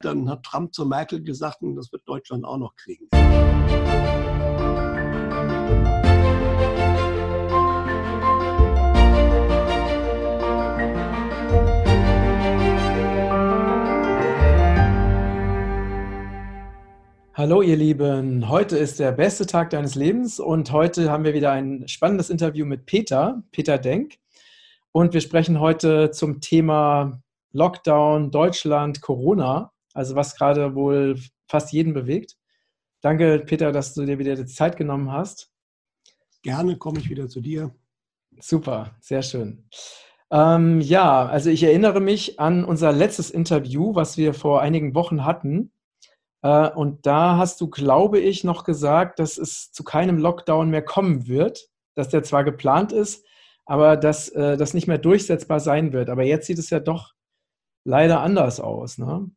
Dann hat Trump zu Merkel gesagt, und das wird Deutschland auch noch kriegen. Hallo ihr Lieben, heute ist der beste Tag deines Lebens und heute haben wir wieder ein spannendes Interview mit Peter, Peter Denk. Und wir sprechen heute zum Thema Lockdown, Deutschland, Corona, also was gerade wohl fast jeden bewegt. Danke, Peter, dass du dir wieder die Zeit genommen hast. Gerne komme ich wieder zu dir. Super, sehr schön. Ähm, ja, also ich erinnere mich an unser letztes Interview, was wir vor einigen Wochen hatten. Äh, und da hast du, glaube ich, noch gesagt, dass es zu keinem Lockdown mehr kommen wird, dass der zwar geplant ist, aber dass äh, das nicht mehr durchsetzbar sein wird. Aber jetzt sieht es ja doch leider anders aus. Ne?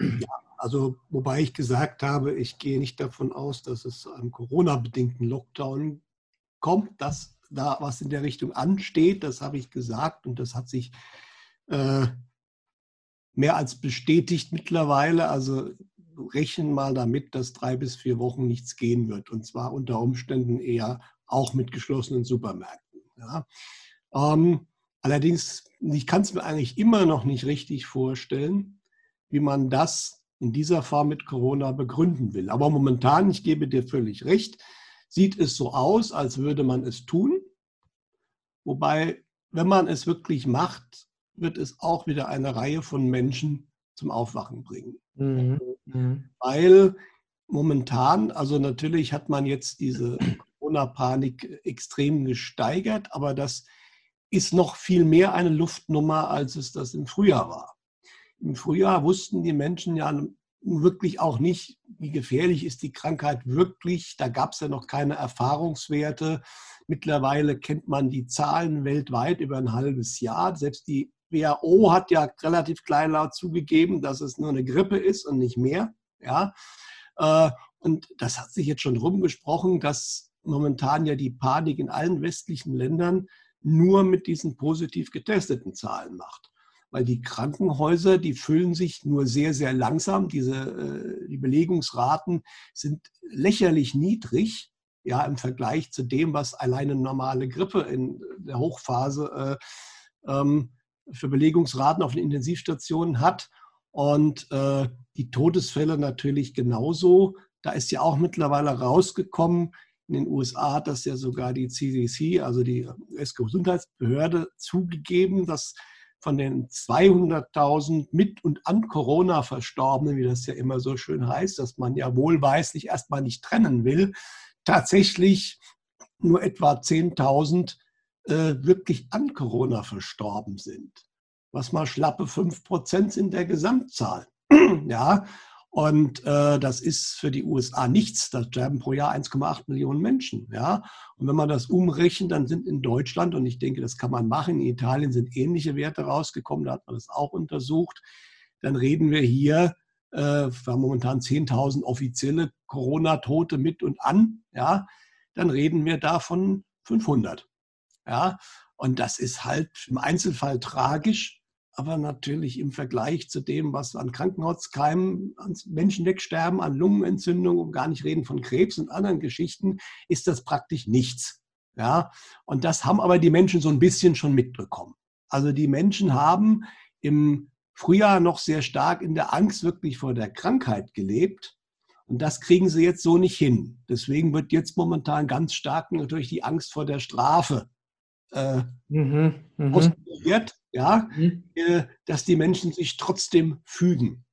Ja, also wobei ich gesagt habe, ich gehe nicht davon aus, dass es zu einem Corona-bedingten Lockdown kommt, dass da was in der Richtung ansteht. Das habe ich gesagt und das hat sich äh, mehr als bestätigt mittlerweile. Also rechnen mal damit, dass drei bis vier Wochen nichts gehen wird. Und zwar unter Umständen eher auch mit geschlossenen Supermärkten. Ja. Ähm, allerdings, ich kann es mir eigentlich immer noch nicht richtig vorstellen, wie man das in dieser Form mit Corona begründen will. Aber momentan, ich gebe dir völlig recht, sieht es so aus, als würde man es tun. Wobei, wenn man es wirklich macht, wird es auch wieder eine Reihe von Menschen zum Aufwachen bringen. Mhm. Mhm. Weil momentan, also natürlich hat man jetzt diese Corona-Panik extrem gesteigert, aber das ist noch viel mehr eine Luftnummer, als es das im Frühjahr war. Im Frühjahr wussten die Menschen ja wirklich auch nicht, wie gefährlich ist die Krankheit wirklich. Da gab es ja noch keine Erfahrungswerte. Mittlerweile kennt man die Zahlen weltweit über ein halbes Jahr. Selbst die WHO hat ja relativ kleinlaut zugegeben, dass es nur eine Grippe ist und nicht mehr. Ja? Äh, und das hat sich jetzt schon rumgesprochen, dass momentan ja die Panik in allen westlichen Ländern nur mit diesen positiv getesteten Zahlen macht. Weil die Krankenhäuser, die füllen sich nur sehr, sehr langsam. Diese, äh, die Belegungsraten sind lächerlich niedrig, ja, im Vergleich zu dem, was alleine normale Grippe in der Hochphase äh, ähm, für Belegungsraten auf den Intensivstationen hat. Und äh, die Todesfälle natürlich genauso. Da ist ja auch mittlerweile rausgekommen, in den USA hat das ja sogar die CDC, also die US-Gesundheitsbehörde, zugegeben, dass von den 200.000 mit und an Corona Verstorbenen, wie das ja immer so schön heißt, dass man ja wohlweislich erstmal nicht trennen will, tatsächlich nur etwa 10.000 äh, wirklich an Corona verstorben sind. Was mal schlappe 5 Prozent sind der Gesamtzahl. ja, und äh, das ist für die USA nichts. Da sterben pro Jahr 1,8 Millionen Menschen. Ja? Und wenn man das umrechnet, dann sind in Deutschland, und ich denke, das kann man machen, in Italien sind ähnliche Werte rausgekommen, da hat man das auch untersucht. Dann reden wir hier, äh, wir haben momentan 10.000 offizielle Corona-Tote mit und an. Ja? Dann reden wir davon 500. Ja, und das ist halt im Einzelfall tragisch, aber natürlich im Vergleich zu dem, was an Krankenhauskeimen, an Menschen wegsterben, an Lungenentzündung und gar nicht reden von Krebs und anderen Geschichten, ist das praktisch nichts. Ja, und das haben aber die Menschen so ein bisschen schon mitbekommen. Also die Menschen haben im Frühjahr noch sehr stark in der Angst wirklich vor der Krankheit gelebt. Und das kriegen sie jetzt so nicht hin. Deswegen wird jetzt momentan ganz stark natürlich die Angst vor der Strafe äh, mhm, mh. Ja, mhm. äh, dass die Menschen sich trotzdem fügen.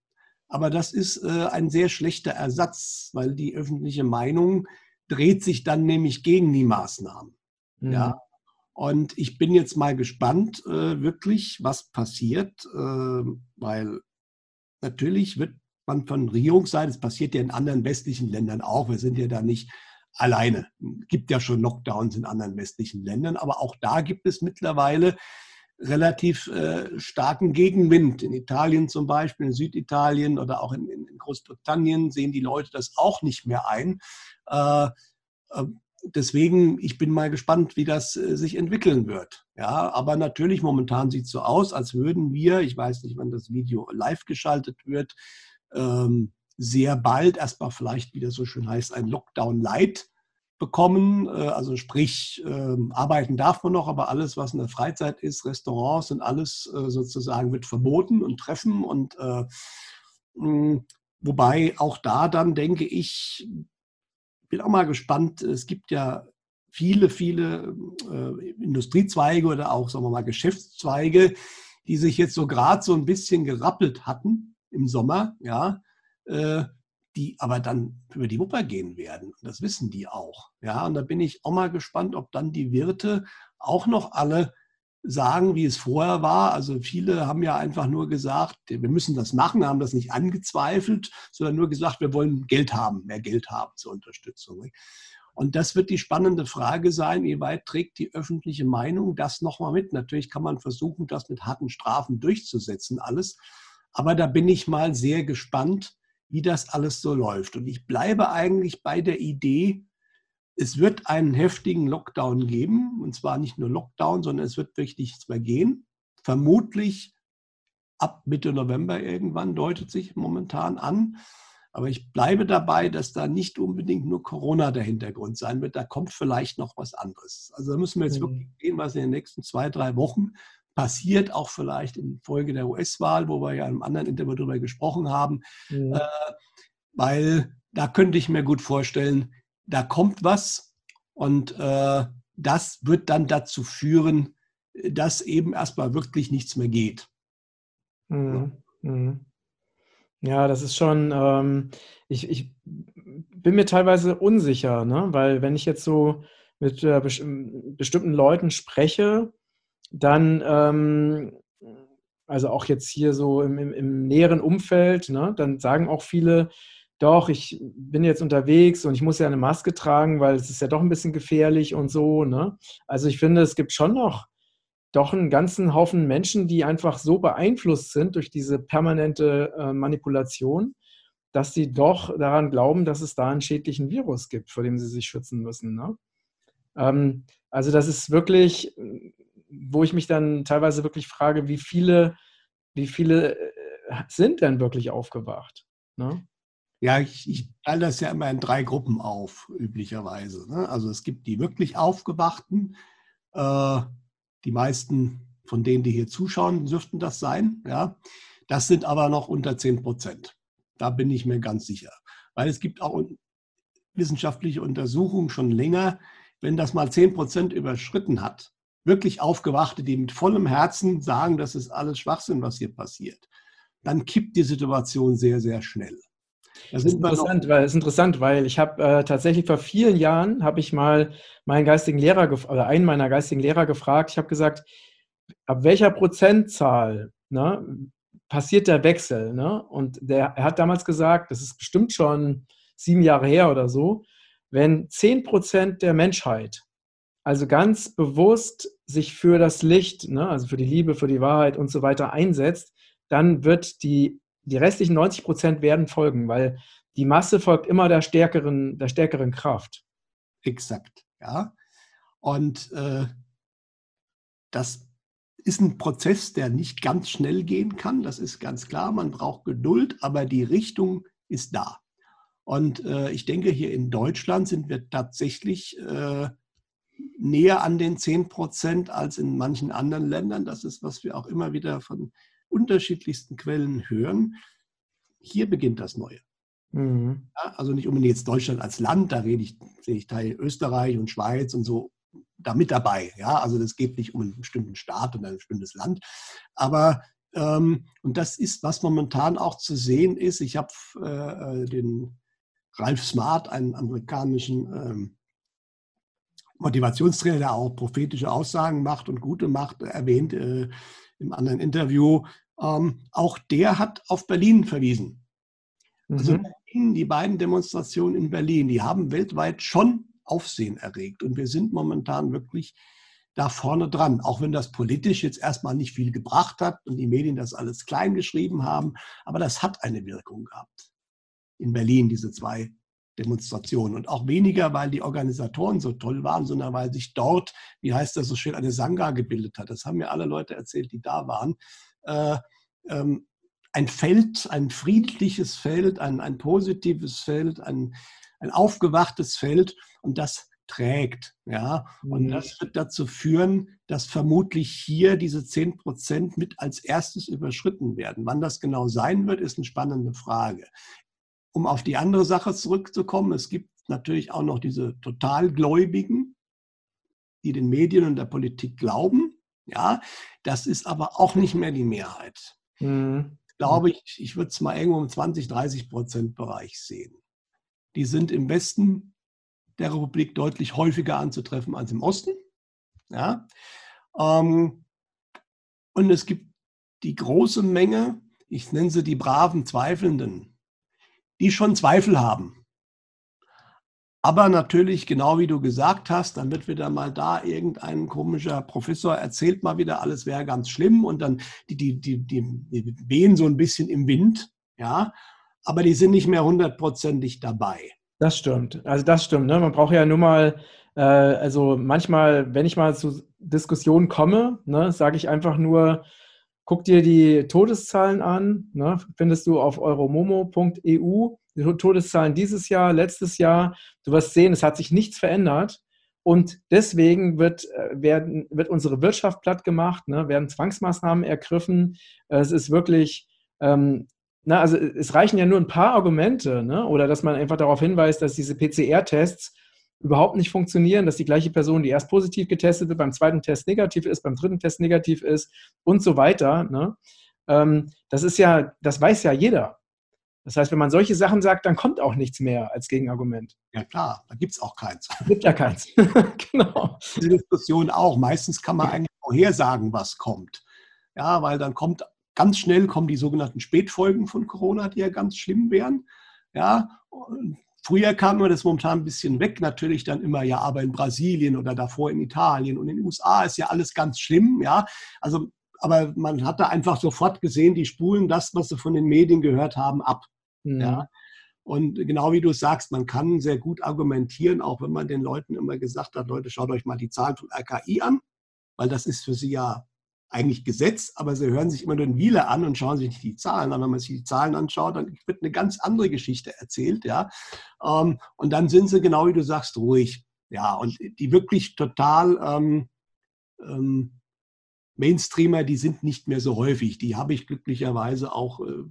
Aber das ist äh, ein sehr schlechter Ersatz, weil die öffentliche Meinung dreht sich dann nämlich gegen die Maßnahmen. Mhm. Ja. Und ich bin jetzt mal gespannt, äh, wirklich, was passiert, äh, weil natürlich wird man von Regierungsseite, es passiert ja in anderen westlichen Ländern auch, wir sind ja da nicht alleine. Es gibt ja schon Lockdowns in anderen westlichen Ländern, aber auch da gibt es mittlerweile relativ äh, starken Gegenwind. In Italien zum Beispiel, in Süditalien oder auch in, in Großbritannien sehen die Leute das auch nicht mehr ein. Äh, äh, deswegen, ich bin mal gespannt, wie das äh, sich entwickeln wird. Ja, aber natürlich momentan sieht es so aus, als würden wir, ich weiß nicht, wann das Video live geschaltet wird, ähm, sehr bald erstmal vielleicht, wie das so schön heißt, ein Lockdown Light bekommen. Äh, also sprich, äh, arbeiten darf man noch, aber alles, was in der Freizeit ist, Restaurants und alles äh, sozusagen wird verboten und Treffen und äh, mh, wobei auch da dann denke ich, bin auch mal gespannt. Es gibt ja viele, viele Industriezweige oder auch, sagen wir mal, Geschäftszweige, die sich jetzt so gerade so ein bisschen gerappelt hatten im Sommer, ja, die aber dann über die Wupper gehen werden. Das wissen die auch. Ja, und da bin ich auch mal gespannt, ob dann die Wirte auch noch alle sagen, wie es vorher war. Also viele haben ja einfach nur gesagt, wir müssen das machen, haben das nicht angezweifelt, sondern nur gesagt, wir wollen Geld haben, mehr Geld haben zur Unterstützung. Und das wird die spannende Frage sein, wie weit trägt die öffentliche Meinung das nochmal mit? Natürlich kann man versuchen, das mit harten Strafen durchzusetzen, alles. Aber da bin ich mal sehr gespannt, wie das alles so läuft. Und ich bleibe eigentlich bei der Idee, es wird einen heftigen Lockdown geben. Und zwar nicht nur Lockdown, sondern es wird wirklich nichts mehr gehen. Vermutlich ab Mitte November irgendwann deutet sich momentan an. Aber ich bleibe dabei, dass da nicht unbedingt nur Corona der Hintergrund sein wird. Da kommt vielleicht noch was anderes. Also da müssen wir jetzt mhm. wirklich sehen, was in den nächsten zwei, drei Wochen passiert, auch vielleicht in Folge der US-Wahl, wo wir ja in einem anderen Interview darüber gesprochen haben. Mhm. Äh, weil da könnte ich mir gut vorstellen, da kommt was und äh, das wird dann dazu führen, dass eben erstmal wirklich nichts mehr geht. Mhm. Mhm. Ja, das ist schon, ähm, ich, ich bin mir teilweise unsicher, ne? weil wenn ich jetzt so mit äh, bestimmten Leuten spreche, dann, ähm, also auch jetzt hier so im, im, im näheren Umfeld, ne, dann sagen auch viele, doch, ich bin jetzt unterwegs und ich muss ja eine Maske tragen, weil es ist ja doch ein bisschen gefährlich und so. Ne? Also ich finde, es gibt schon noch doch einen ganzen Haufen Menschen, die einfach so beeinflusst sind durch diese permanente äh, Manipulation, dass sie doch daran glauben, dass es da einen schädlichen Virus gibt, vor dem sie sich schützen müssen. Ne? Ähm, also das ist wirklich, wo ich mich dann teilweise wirklich frage, wie viele, wie viele äh, sind denn wirklich aufgewacht? Ne? Ja, ich, ich teile das ja immer in drei Gruppen auf, üblicherweise. Ne? Also es gibt die wirklich Aufgewachten. Äh, die meisten von denen, die hier zuschauen, dürften das sein. Ja? Das sind aber noch unter 10 Prozent. Da bin ich mir ganz sicher. Weil es gibt auch wissenschaftliche Untersuchungen schon länger, wenn das mal 10 Prozent überschritten hat, wirklich Aufgewachte, die mit vollem Herzen sagen, das ist alles Schwachsinn, was hier passiert, dann kippt die Situation sehr, sehr schnell. Das ist interessant, weil, ist interessant, weil ich habe äh, tatsächlich vor vielen Jahren habe ich mal meinen geistigen Lehrer oder einen meiner geistigen Lehrer gefragt. Ich habe gesagt, ab welcher Prozentzahl ne, passiert der Wechsel? Ne? Und der, er hat damals gesagt, das ist bestimmt schon sieben Jahre her oder so, wenn zehn Prozent der Menschheit also ganz bewusst sich für das Licht, ne, also für die Liebe, für die Wahrheit und so weiter einsetzt, dann wird die die restlichen 90 Prozent werden folgen, weil die Masse folgt immer der stärkeren, der stärkeren Kraft. Exakt, ja. Und äh, das ist ein Prozess, der nicht ganz schnell gehen kann. Das ist ganz klar. Man braucht Geduld, aber die Richtung ist da. Und äh, ich denke, hier in Deutschland sind wir tatsächlich äh, näher an den 10 Prozent als in manchen anderen Ländern. Das ist, was wir auch immer wieder von unterschiedlichsten Quellen hören. Hier beginnt das Neue. Mhm. Ja, also nicht unbedingt jetzt Deutschland als Land, da rede ich, sehe ich Teil Österreich und Schweiz und so da mit dabei. Ja, also das geht nicht um einen bestimmten Staat und ein bestimmtes Land. Aber ähm, und das ist, was momentan auch zu sehen ist. Ich habe äh, den Ralf Smart, einen amerikanischen ähm, Motivationstrainer, der auch prophetische Aussagen macht und gute macht, erwähnt äh, im anderen Interview. Ähm, auch der hat auf Berlin verwiesen. Also mhm. Also Berlin, die beiden Demonstrationen in Berlin, die haben weltweit schon Aufsehen erregt. Und wir sind momentan wirklich da vorne dran, auch wenn das politisch jetzt erstmal nicht viel gebracht hat und die Medien das alles klein geschrieben haben. Aber das hat eine Wirkung gehabt. In Berlin, diese zwei Demonstrationen und auch weniger, weil die Organisatoren so toll waren, sondern weil sich dort, wie heißt das so schön, eine Sangha gebildet hat. Das haben mir alle Leute erzählt, die da waren. Äh, ähm, ein Feld, ein friedliches Feld, ein, ein positives Feld, ein, ein aufgewachtes Feld und das trägt. Ja? Und mhm. das wird dazu führen, dass vermutlich hier diese 10 Prozent mit als erstes überschritten werden. Wann das genau sein wird, ist eine spannende Frage. Um auf die andere Sache zurückzukommen, es gibt natürlich auch noch diese Totalgläubigen, die den Medien und der Politik glauben. Ja, das ist aber auch nicht mehr die Mehrheit. Mhm. Glaube ich, ich würde es mal irgendwo im 20, 30 Prozent Bereich sehen. Die sind im Westen der Republik deutlich häufiger anzutreffen als im Osten. Ja? Ähm, und es gibt die große Menge, ich nenne sie die braven Zweifelnden, die schon Zweifel haben. Aber natürlich, genau wie du gesagt hast, dann wird wieder mal da irgendein komischer Professor erzählt mal wieder, alles wäre ganz schlimm und dann die, die, die, die, wehen so ein bisschen im Wind, ja, aber die sind nicht mehr hundertprozentig dabei. Das stimmt. Also das stimmt. Ne? Man braucht ja nur mal, äh, also manchmal, wenn ich mal zu Diskussionen komme, ne, sage ich einfach nur, guck dir die Todeszahlen an. Ne? Findest du auf euromomo.eu die Todeszahlen dieses Jahr, letztes Jahr. Du wirst sehen, es hat sich nichts verändert. Und deswegen wird, äh, werden, wird unsere Wirtschaft platt gemacht, ne? werden Zwangsmaßnahmen ergriffen. Es ist wirklich ähm, na, also es reichen ja nur ein paar Argumente, ne? oder dass man einfach darauf hinweist, dass diese PCR-Tests überhaupt nicht funktionieren, dass die gleiche Person, die erst positiv getestet wird, beim zweiten Test negativ ist, beim dritten Test negativ ist und so weiter. Ne? Ähm, das ist ja, das weiß ja jeder. Das heißt, wenn man solche Sachen sagt, dann kommt auch nichts mehr als Gegenargument. Ja klar, da gibt es auch keins. Gibt ja keins. genau. Diese Diskussion auch. Meistens kann man eigentlich vorhersagen, was kommt. Ja, weil dann kommt Ganz schnell kommen die sogenannten Spätfolgen von Corona, die ja ganz schlimm wären. Ja, früher kam man das momentan ein bisschen weg, natürlich dann immer, ja, aber in Brasilien oder davor in Italien und in den USA ist ja alles ganz schlimm. Ja, also, aber man hat da einfach sofort gesehen, die spulen das, was sie von den Medien gehört haben, ab. Mhm. Ja. Und genau wie du sagst, man kann sehr gut argumentieren, auch wenn man den Leuten immer gesagt hat, Leute, schaut euch mal die Zahlen von RKI an, weil das ist für sie ja eigentlich Gesetz, aber sie hören sich immer nur den Wieler an und schauen sich nicht die Zahlen an. Wenn man sich die Zahlen anschaut, dann wird eine ganz andere Geschichte erzählt, ja. Ähm, und dann sind sie, genau wie du sagst, ruhig. Ja, und die wirklich total ähm, ähm, Mainstreamer, die sind nicht mehr so häufig. Die habe ich glücklicherweise auch, äh,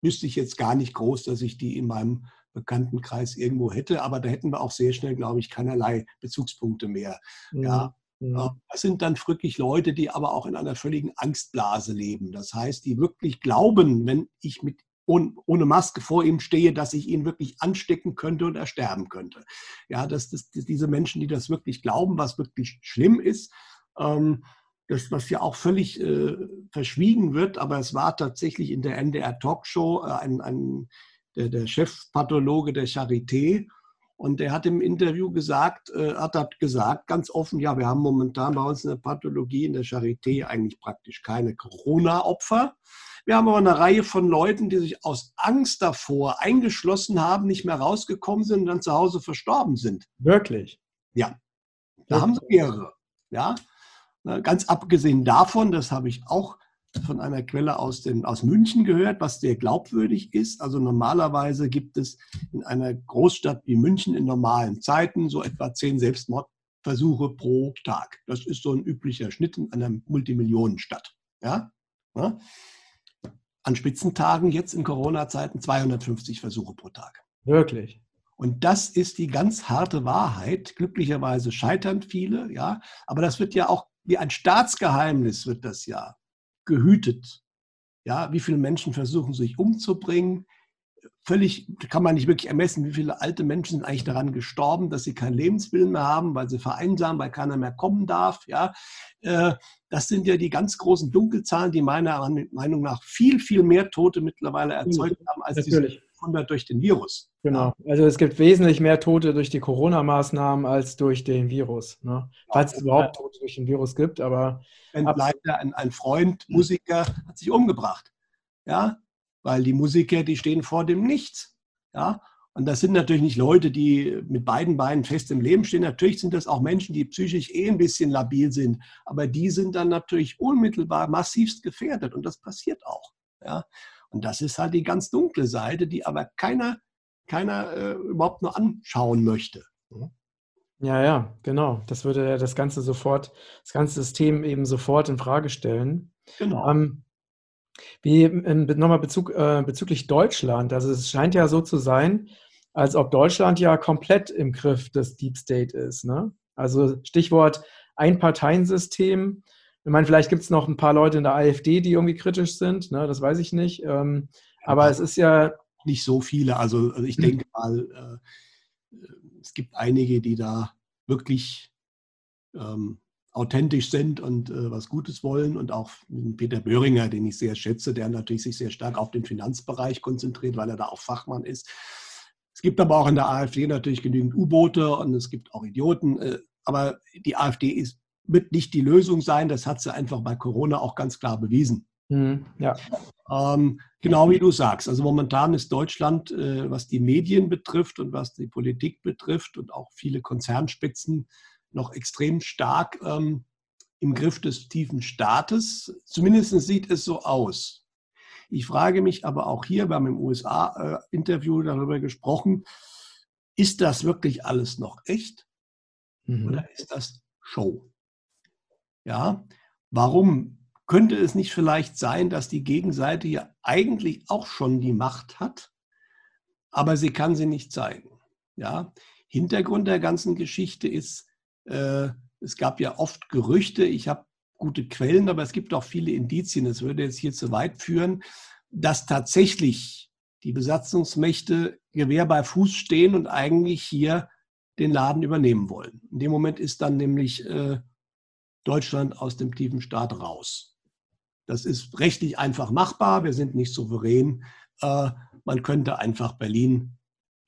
wüsste ich jetzt gar nicht groß, dass ich die in meinem Bekanntenkreis irgendwo hätte, aber da hätten wir auch sehr schnell, glaube ich, keinerlei Bezugspunkte mehr. Mhm. Ja. Das sind dann wirklich Leute, die aber auch in einer völligen Angstblase leben. Das heißt, die wirklich glauben, wenn ich mit ohne Maske vor ihm stehe, dass ich ihn wirklich anstecken könnte und er sterben könnte. Ja, dass das, diese Menschen, die das wirklich glauben, was wirklich schlimm ist, ähm, das, was ja auch völlig äh, verschwiegen wird, aber es war tatsächlich in der NDR Talkshow äh, ein, ein, der, der Chefpathologe der Charité, und er hat im Interview gesagt, äh, hat, hat gesagt, ganz offen, ja, wir haben momentan bei uns in der Pathologie in der Charité eigentlich praktisch keine Corona-Opfer. Wir haben aber eine Reihe von Leuten, die sich aus Angst davor eingeschlossen haben, nicht mehr rausgekommen sind und dann zu Hause verstorben sind. Wirklich? Ja. Da haben sie mehrere. Ja. Ganz abgesehen davon, das habe ich auch von einer Quelle aus, den, aus München gehört, was sehr glaubwürdig ist. Also normalerweise gibt es in einer Großstadt wie München in normalen Zeiten so etwa zehn Selbstmordversuche pro Tag. Das ist so ein üblicher Schnitt in einer Multimillionenstadt. Ja? ja? An Spitzentagen jetzt in Corona-Zeiten 250 Versuche pro Tag. Wirklich. Und das ist die ganz harte Wahrheit. Glücklicherweise scheitern viele, ja. Aber das wird ja auch wie ein Staatsgeheimnis wird das ja gehütet. Ja, wie viele Menschen versuchen sich umzubringen? Völlig kann man nicht wirklich ermessen, wie viele alte Menschen sind eigentlich daran gestorben, dass sie keinen Lebenswillen mehr haben, weil sie vereinsamen, weil keiner mehr kommen darf. Ja, äh, das sind ja die ganz großen Dunkelzahlen, die meiner Meinung nach viel, viel mehr Tote mittlerweile erzeugt haben als Natürlich. diese 100 durch den Virus. Genau. Also es gibt wesentlich mehr Tote durch die Corona-Maßnahmen als durch den Virus. Ne? Falls es überhaupt Tote durch den Virus gibt, aber. Leider ein, ein Freund, Musiker, hat sich umgebracht. Ja, weil die Musiker, die stehen vor dem Nichts. Ja, Und das sind natürlich nicht Leute, die mit beiden Beinen fest im Leben stehen. Natürlich sind das auch Menschen, die psychisch eh ein bisschen labil sind. Aber die sind dann natürlich unmittelbar massivst gefährdet. Und das passiert auch. Ja? Und das ist halt die ganz dunkle Seite, die aber keiner, keiner äh, überhaupt nur anschauen möchte. Ja, ja, genau. Das würde ja das Ganze sofort, das ganze System eben sofort in Frage stellen. Genau. Ähm, wie nochmal Bezug, äh, bezüglich Deutschland. Also es scheint ja so zu sein, als ob Deutschland ja komplett im Griff des Deep State ist. Ne? Also Stichwort Einparteiensystem. Ich meine, vielleicht gibt es noch ein paar Leute in der AfD, die irgendwie kritisch sind. Ne? Das weiß ich nicht. Ähm, aber es ist ja nicht so viele. Also, also ich hm. denke mal, äh, es gibt einige, die da wirklich ähm, authentisch sind und äh, was Gutes wollen. Und auch Peter Böhringer, den ich sehr schätze, der natürlich sich sehr stark auf den Finanzbereich konzentriert, weil er da auch Fachmann ist. Es gibt aber auch in der AfD natürlich genügend U-Boote und es gibt auch Idioten. Äh, aber die AfD ist, wird nicht die Lösung sein. Das hat sie einfach bei Corona auch ganz klar bewiesen. Mhm, ja. Ähm, genau wie du sagst. Also momentan ist Deutschland, äh, was die Medien betrifft und was die Politik betrifft und auch viele Konzernspitzen, noch extrem stark ähm, im Griff des tiefen Staates. Zumindest sieht es so aus. Ich frage mich aber auch hier, wir haben im USA-Interview äh, darüber gesprochen, ist das wirklich alles noch echt mhm. oder ist das Show? Ja, warum könnte es nicht vielleicht sein, dass die Gegenseite ja eigentlich auch schon die Macht hat, aber sie kann sie nicht zeigen? Ja, Hintergrund der ganzen Geschichte ist, äh, es gab ja oft Gerüchte, ich habe gute Quellen, aber es gibt auch viele Indizien, das würde jetzt hier zu weit führen, dass tatsächlich die Besatzungsmächte Gewehr bei Fuß stehen und eigentlich hier den Laden übernehmen wollen. In dem Moment ist dann nämlich äh, Deutschland aus dem tiefen Staat raus. Das ist rechtlich einfach machbar, wir sind nicht souverän. Äh, man könnte einfach Berlin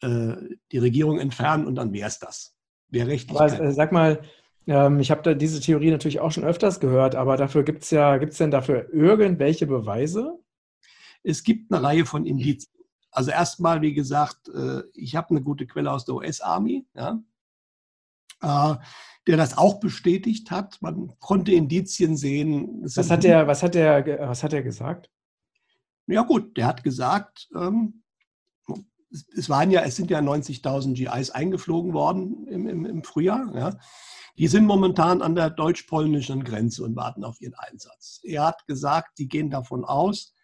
äh, die Regierung entfernen und dann wäre es das. Wäre rechtlich. Aber, äh, sag mal, ähm, ich habe da diese Theorie natürlich auch schon öfters gehört, aber dafür gibt es ja, gibt es denn dafür irgendwelche Beweise? Es gibt eine Reihe von Indizien. Also erstmal, wie gesagt, äh, ich habe eine gute Quelle aus der US-Army, ja, äh, der das auch bestätigt hat. Man konnte Indizien sehen. Was hat, der, was, hat der, was hat er gesagt? Ja gut, der hat gesagt, ähm, es waren ja, es sind ja 90.000 GIs eingeflogen worden im, im, im Frühjahr. Ja. Die sind momentan an der deutsch-polnischen Grenze und warten auf ihren Einsatz. Er hat gesagt, sie gehen davon aus,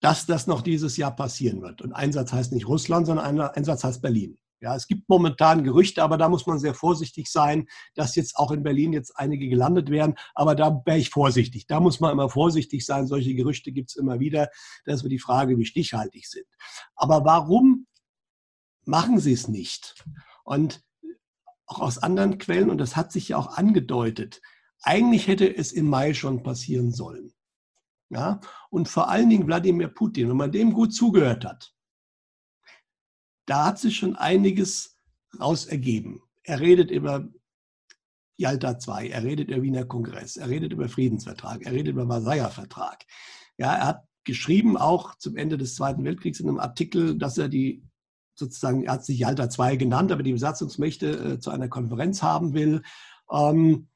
dass das noch dieses Jahr passieren wird. Und Einsatz heißt nicht Russland, sondern Einsatz heißt Berlin. Ja, es gibt momentan Gerüchte, aber da muss man sehr vorsichtig sein, dass jetzt auch in Berlin jetzt einige gelandet werden. Aber da wäre ich vorsichtig. Da muss man immer vorsichtig sein. Solche Gerüchte gibt es immer wieder. Das ist die Frage, wie stichhaltig sind. Aber warum machen sie es nicht? Und auch aus anderen Quellen, und das hat sich ja auch angedeutet, eigentlich hätte es im Mai schon passieren sollen. Ja? Und vor allen Dingen Wladimir Putin, wenn man dem gut zugehört hat, da hat sich schon einiges raus ergeben. Er redet über Yalta II, er redet über Wiener Kongress, er redet über Friedensvertrag, er redet über Versailler Vertrag. Ja, er hat geschrieben auch zum Ende des Zweiten Weltkriegs in einem Artikel, dass er die sozusagen, er hat sich Yalta II genannt, aber die Besatzungsmächte äh, zu einer Konferenz haben will. Ähm,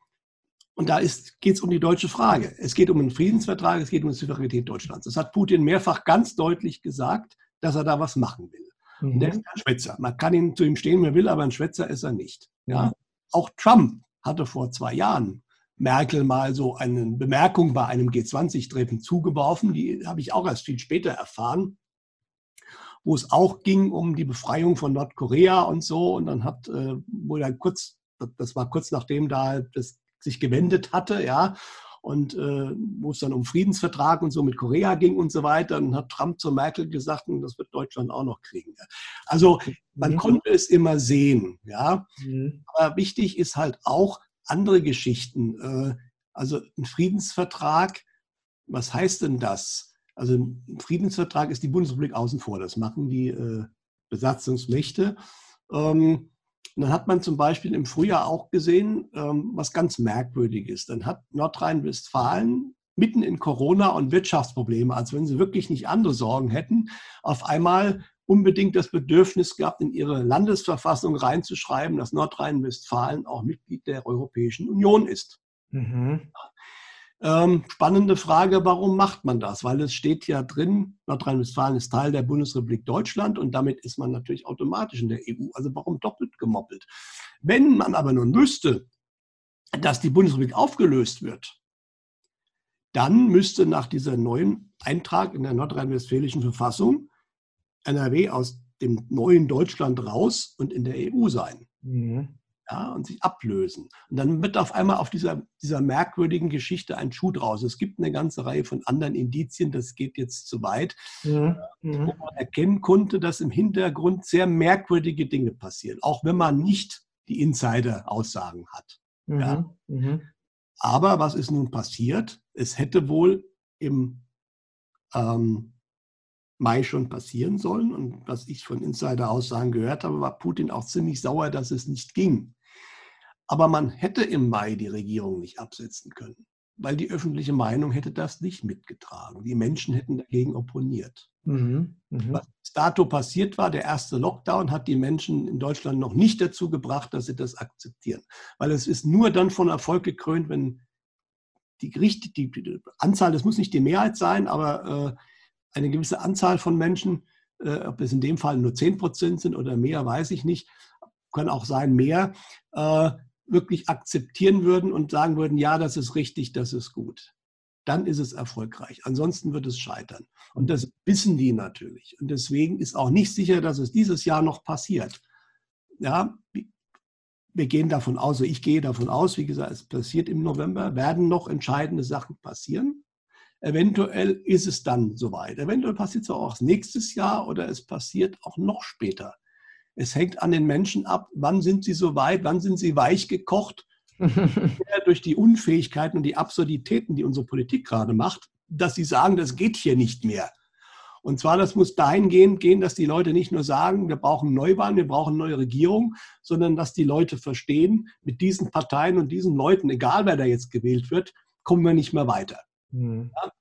und da geht es um die deutsche Frage. Es geht um einen Friedensvertrag, es geht um die Souveränität Deutschlands. Das hat Putin mehrfach ganz deutlich gesagt, dass er da was machen will. Mhm. Der ist ein Schwätzer. Man kann ihn zu ihm stehen, wer will, aber ein Schwätzer ist er nicht. Ja? Mhm. Auch Trump hatte vor zwei Jahren Merkel mal so eine Bemerkung bei einem G20-Treffen zugeworfen. Die habe ich auch erst viel später erfahren, wo es auch ging um die Befreiung von Nordkorea und so. Und dann hat, äh, wo dann kurz, das war kurz nachdem da das sich gewendet hatte, ja, und äh, wo es dann um Friedensvertrag und so mit Korea ging und so weiter, dann hat Trump zu Merkel gesagt, und das wird Deutschland auch noch kriegen. Also man mhm. konnte es immer sehen, ja. Mhm. Aber wichtig ist halt auch andere Geschichten. Äh, also ein Friedensvertrag, was heißt denn das? Also ein Friedensvertrag ist die Bundesrepublik außen vor. Das machen die äh, Besatzungsmächte. Ähm, und dann hat man zum Beispiel im Frühjahr auch gesehen, ähm, was ganz merkwürdig ist. Dann hat Nordrhein-Westfalen mitten in Corona und Wirtschaftsprobleme, als wenn sie wirklich nicht andere Sorgen hätten, auf einmal unbedingt das Bedürfnis gehabt, in ihre Landesverfassung reinzuschreiben, dass Nordrhein-Westfalen auch Mitglied der Europäischen Union ist. Mhm. Ähm, spannende Frage, warum macht man das? Weil es steht ja drin, Nordrhein-Westfalen ist Teil der Bundesrepublik Deutschland und damit ist man natürlich automatisch in der EU. Also warum doppelt gemoppelt? Wenn man aber nun wüsste, dass die Bundesrepublik aufgelöst wird, dann müsste nach diesem neuen Eintrag in der nordrhein-westfälischen Verfassung NRW aus dem neuen Deutschland raus und in der EU sein. Mhm ja, und sich ablösen. Und dann wird auf einmal auf dieser, dieser merkwürdigen Geschichte ein Schuh draus. Es gibt eine ganze Reihe von anderen Indizien, das geht jetzt zu weit, mhm. wo man erkennen konnte, dass im Hintergrund sehr merkwürdige Dinge passieren, auch wenn man nicht die Insider-Aussagen hat. Mhm. Ja. Mhm. Aber was ist nun passiert? Es hätte wohl im ähm, Mai schon passieren sollen. Und was ich von Insider-Aussagen gehört habe, war Putin auch ziemlich sauer, dass es nicht ging. Aber man hätte im Mai die Regierung nicht absetzen können, weil die öffentliche Meinung hätte das nicht mitgetragen. Die Menschen hätten dagegen opponiert. Mhm, mh. Was bis dato passiert war, der erste Lockdown hat die Menschen in Deutschland noch nicht dazu gebracht, dass sie das akzeptieren. Weil es ist nur dann von Erfolg gekrönt, wenn die, Gerichte, die, die Anzahl, das muss nicht die Mehrheit sein, aber äh, eine gewisse Anzahl von Menschen, äh, ob es in dem Fall nur 10 Prozent sind oder mehr, weiß ich nicht, kann auch sein mehr, äh, wirklich akzeptieren würden und sagen würden, ja, das ist richtig, das ist gut, dann ist es erfolgreich. Ansonsten wird es scheitern. Und das wissen die natürlich. Und deswegen ist auch nicht sicher, dass es dieses Jahr noch passiert. Ja, wir gehen davon aus, also ich gehe davon aus, wie gesagt, es passiert im November, werden noch entscheidende Sachen passieren. Eventuell ist es dann soweit. Eventuell passiert es auch nächstes Jahr oder es passiert auch noch später. Es hängt an den Menschen ab, wann sind sie so weit, wann sind sie weich gekocht. durch die Unfähigkeiten und die Absurditäten, die unsere Politik gerade macht, dass sie sagen, das geht hier nicht mehr. Und zwar, das muss dahingehend gehen, dass die Leute nicht nur sagen, wir brauchen Neuwahlen, wir brauchen neue Regierung, sondern dass die Leute verstehen, mit diesen Parteien und diesen Leuten, egal wer da jetzt gewählt wird, kommen wir nicht mehr weiter. Mhm. Ja?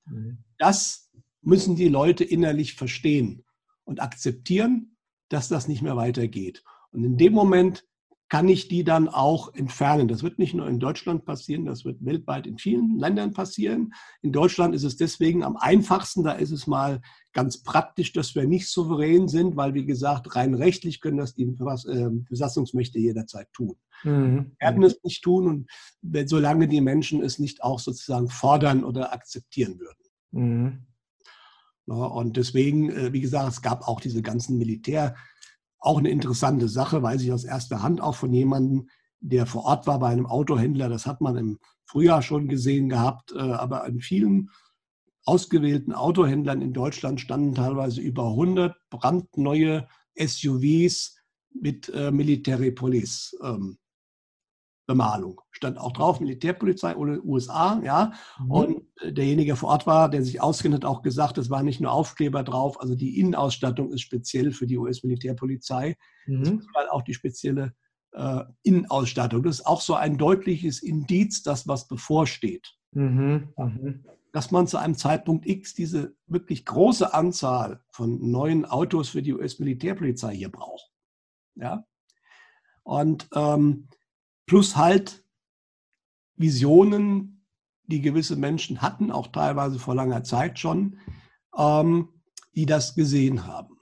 Das müssen die Leute innerlich verstehen und akzeptieren dass das nicht mehr weitergeht. Und in dem Moment kann ich die dann auch entfernen. Das wird nicht nur in Deutschland passieren, das wird weltweit in vielen Ländern passieren. In Deutschland ist es deswegen am einfachsten, da ist es mal ganz praktisch, dass wir nicht souverän sind, weil, wie gesagt, rein rechtlich können das die ähm, Besatzungsmächte jederzeit tun. Mhm. werden es nicht tun und solange die Menschen es nicht auch sozusagen fordern oder akzeptieren würden. Mhm. Und deswegen, äh, wie gesagt, es gab auch diese ganzen Militär, auch eine interessante Sache, weiß ich aus erster Hand auch von jemandem, der vor Ort war bei einem Autohändler. Das hat man im Frühjahr schon gesehen gehabt, äh, aber an vielen ausgewählten Autohändlern in Deutschland standen teilweise über 100 brandneue SUVs mit äh, Military Police ähm, Bemalung. Stand auch drauf, Militärpolizei oder USA, ja. Mhm. Und äh, derjenige vor Ort war, der sich auskennt, hat auch gesagt, es war nicht nur Aufkleber drauf, also die Innenausstattung ist speziell für die US-Militärpolizei. Mhm. Ist auch die spezielle äh, Innenausstattung. Das ist auch so ein deutliches Indiz, dass was bevorsteht. Mhm. Mhm. Dass man zu einem Zeitpunkt X diese wirklich große Anzahl von neuen Autos für die US-Militärpolizei hier braucht. Ja. Und ähm, plus halt Visionen, die gewisse Menschen hatten, auch teilweise vor langer Zeit schon, ähm, die das gesehen haben.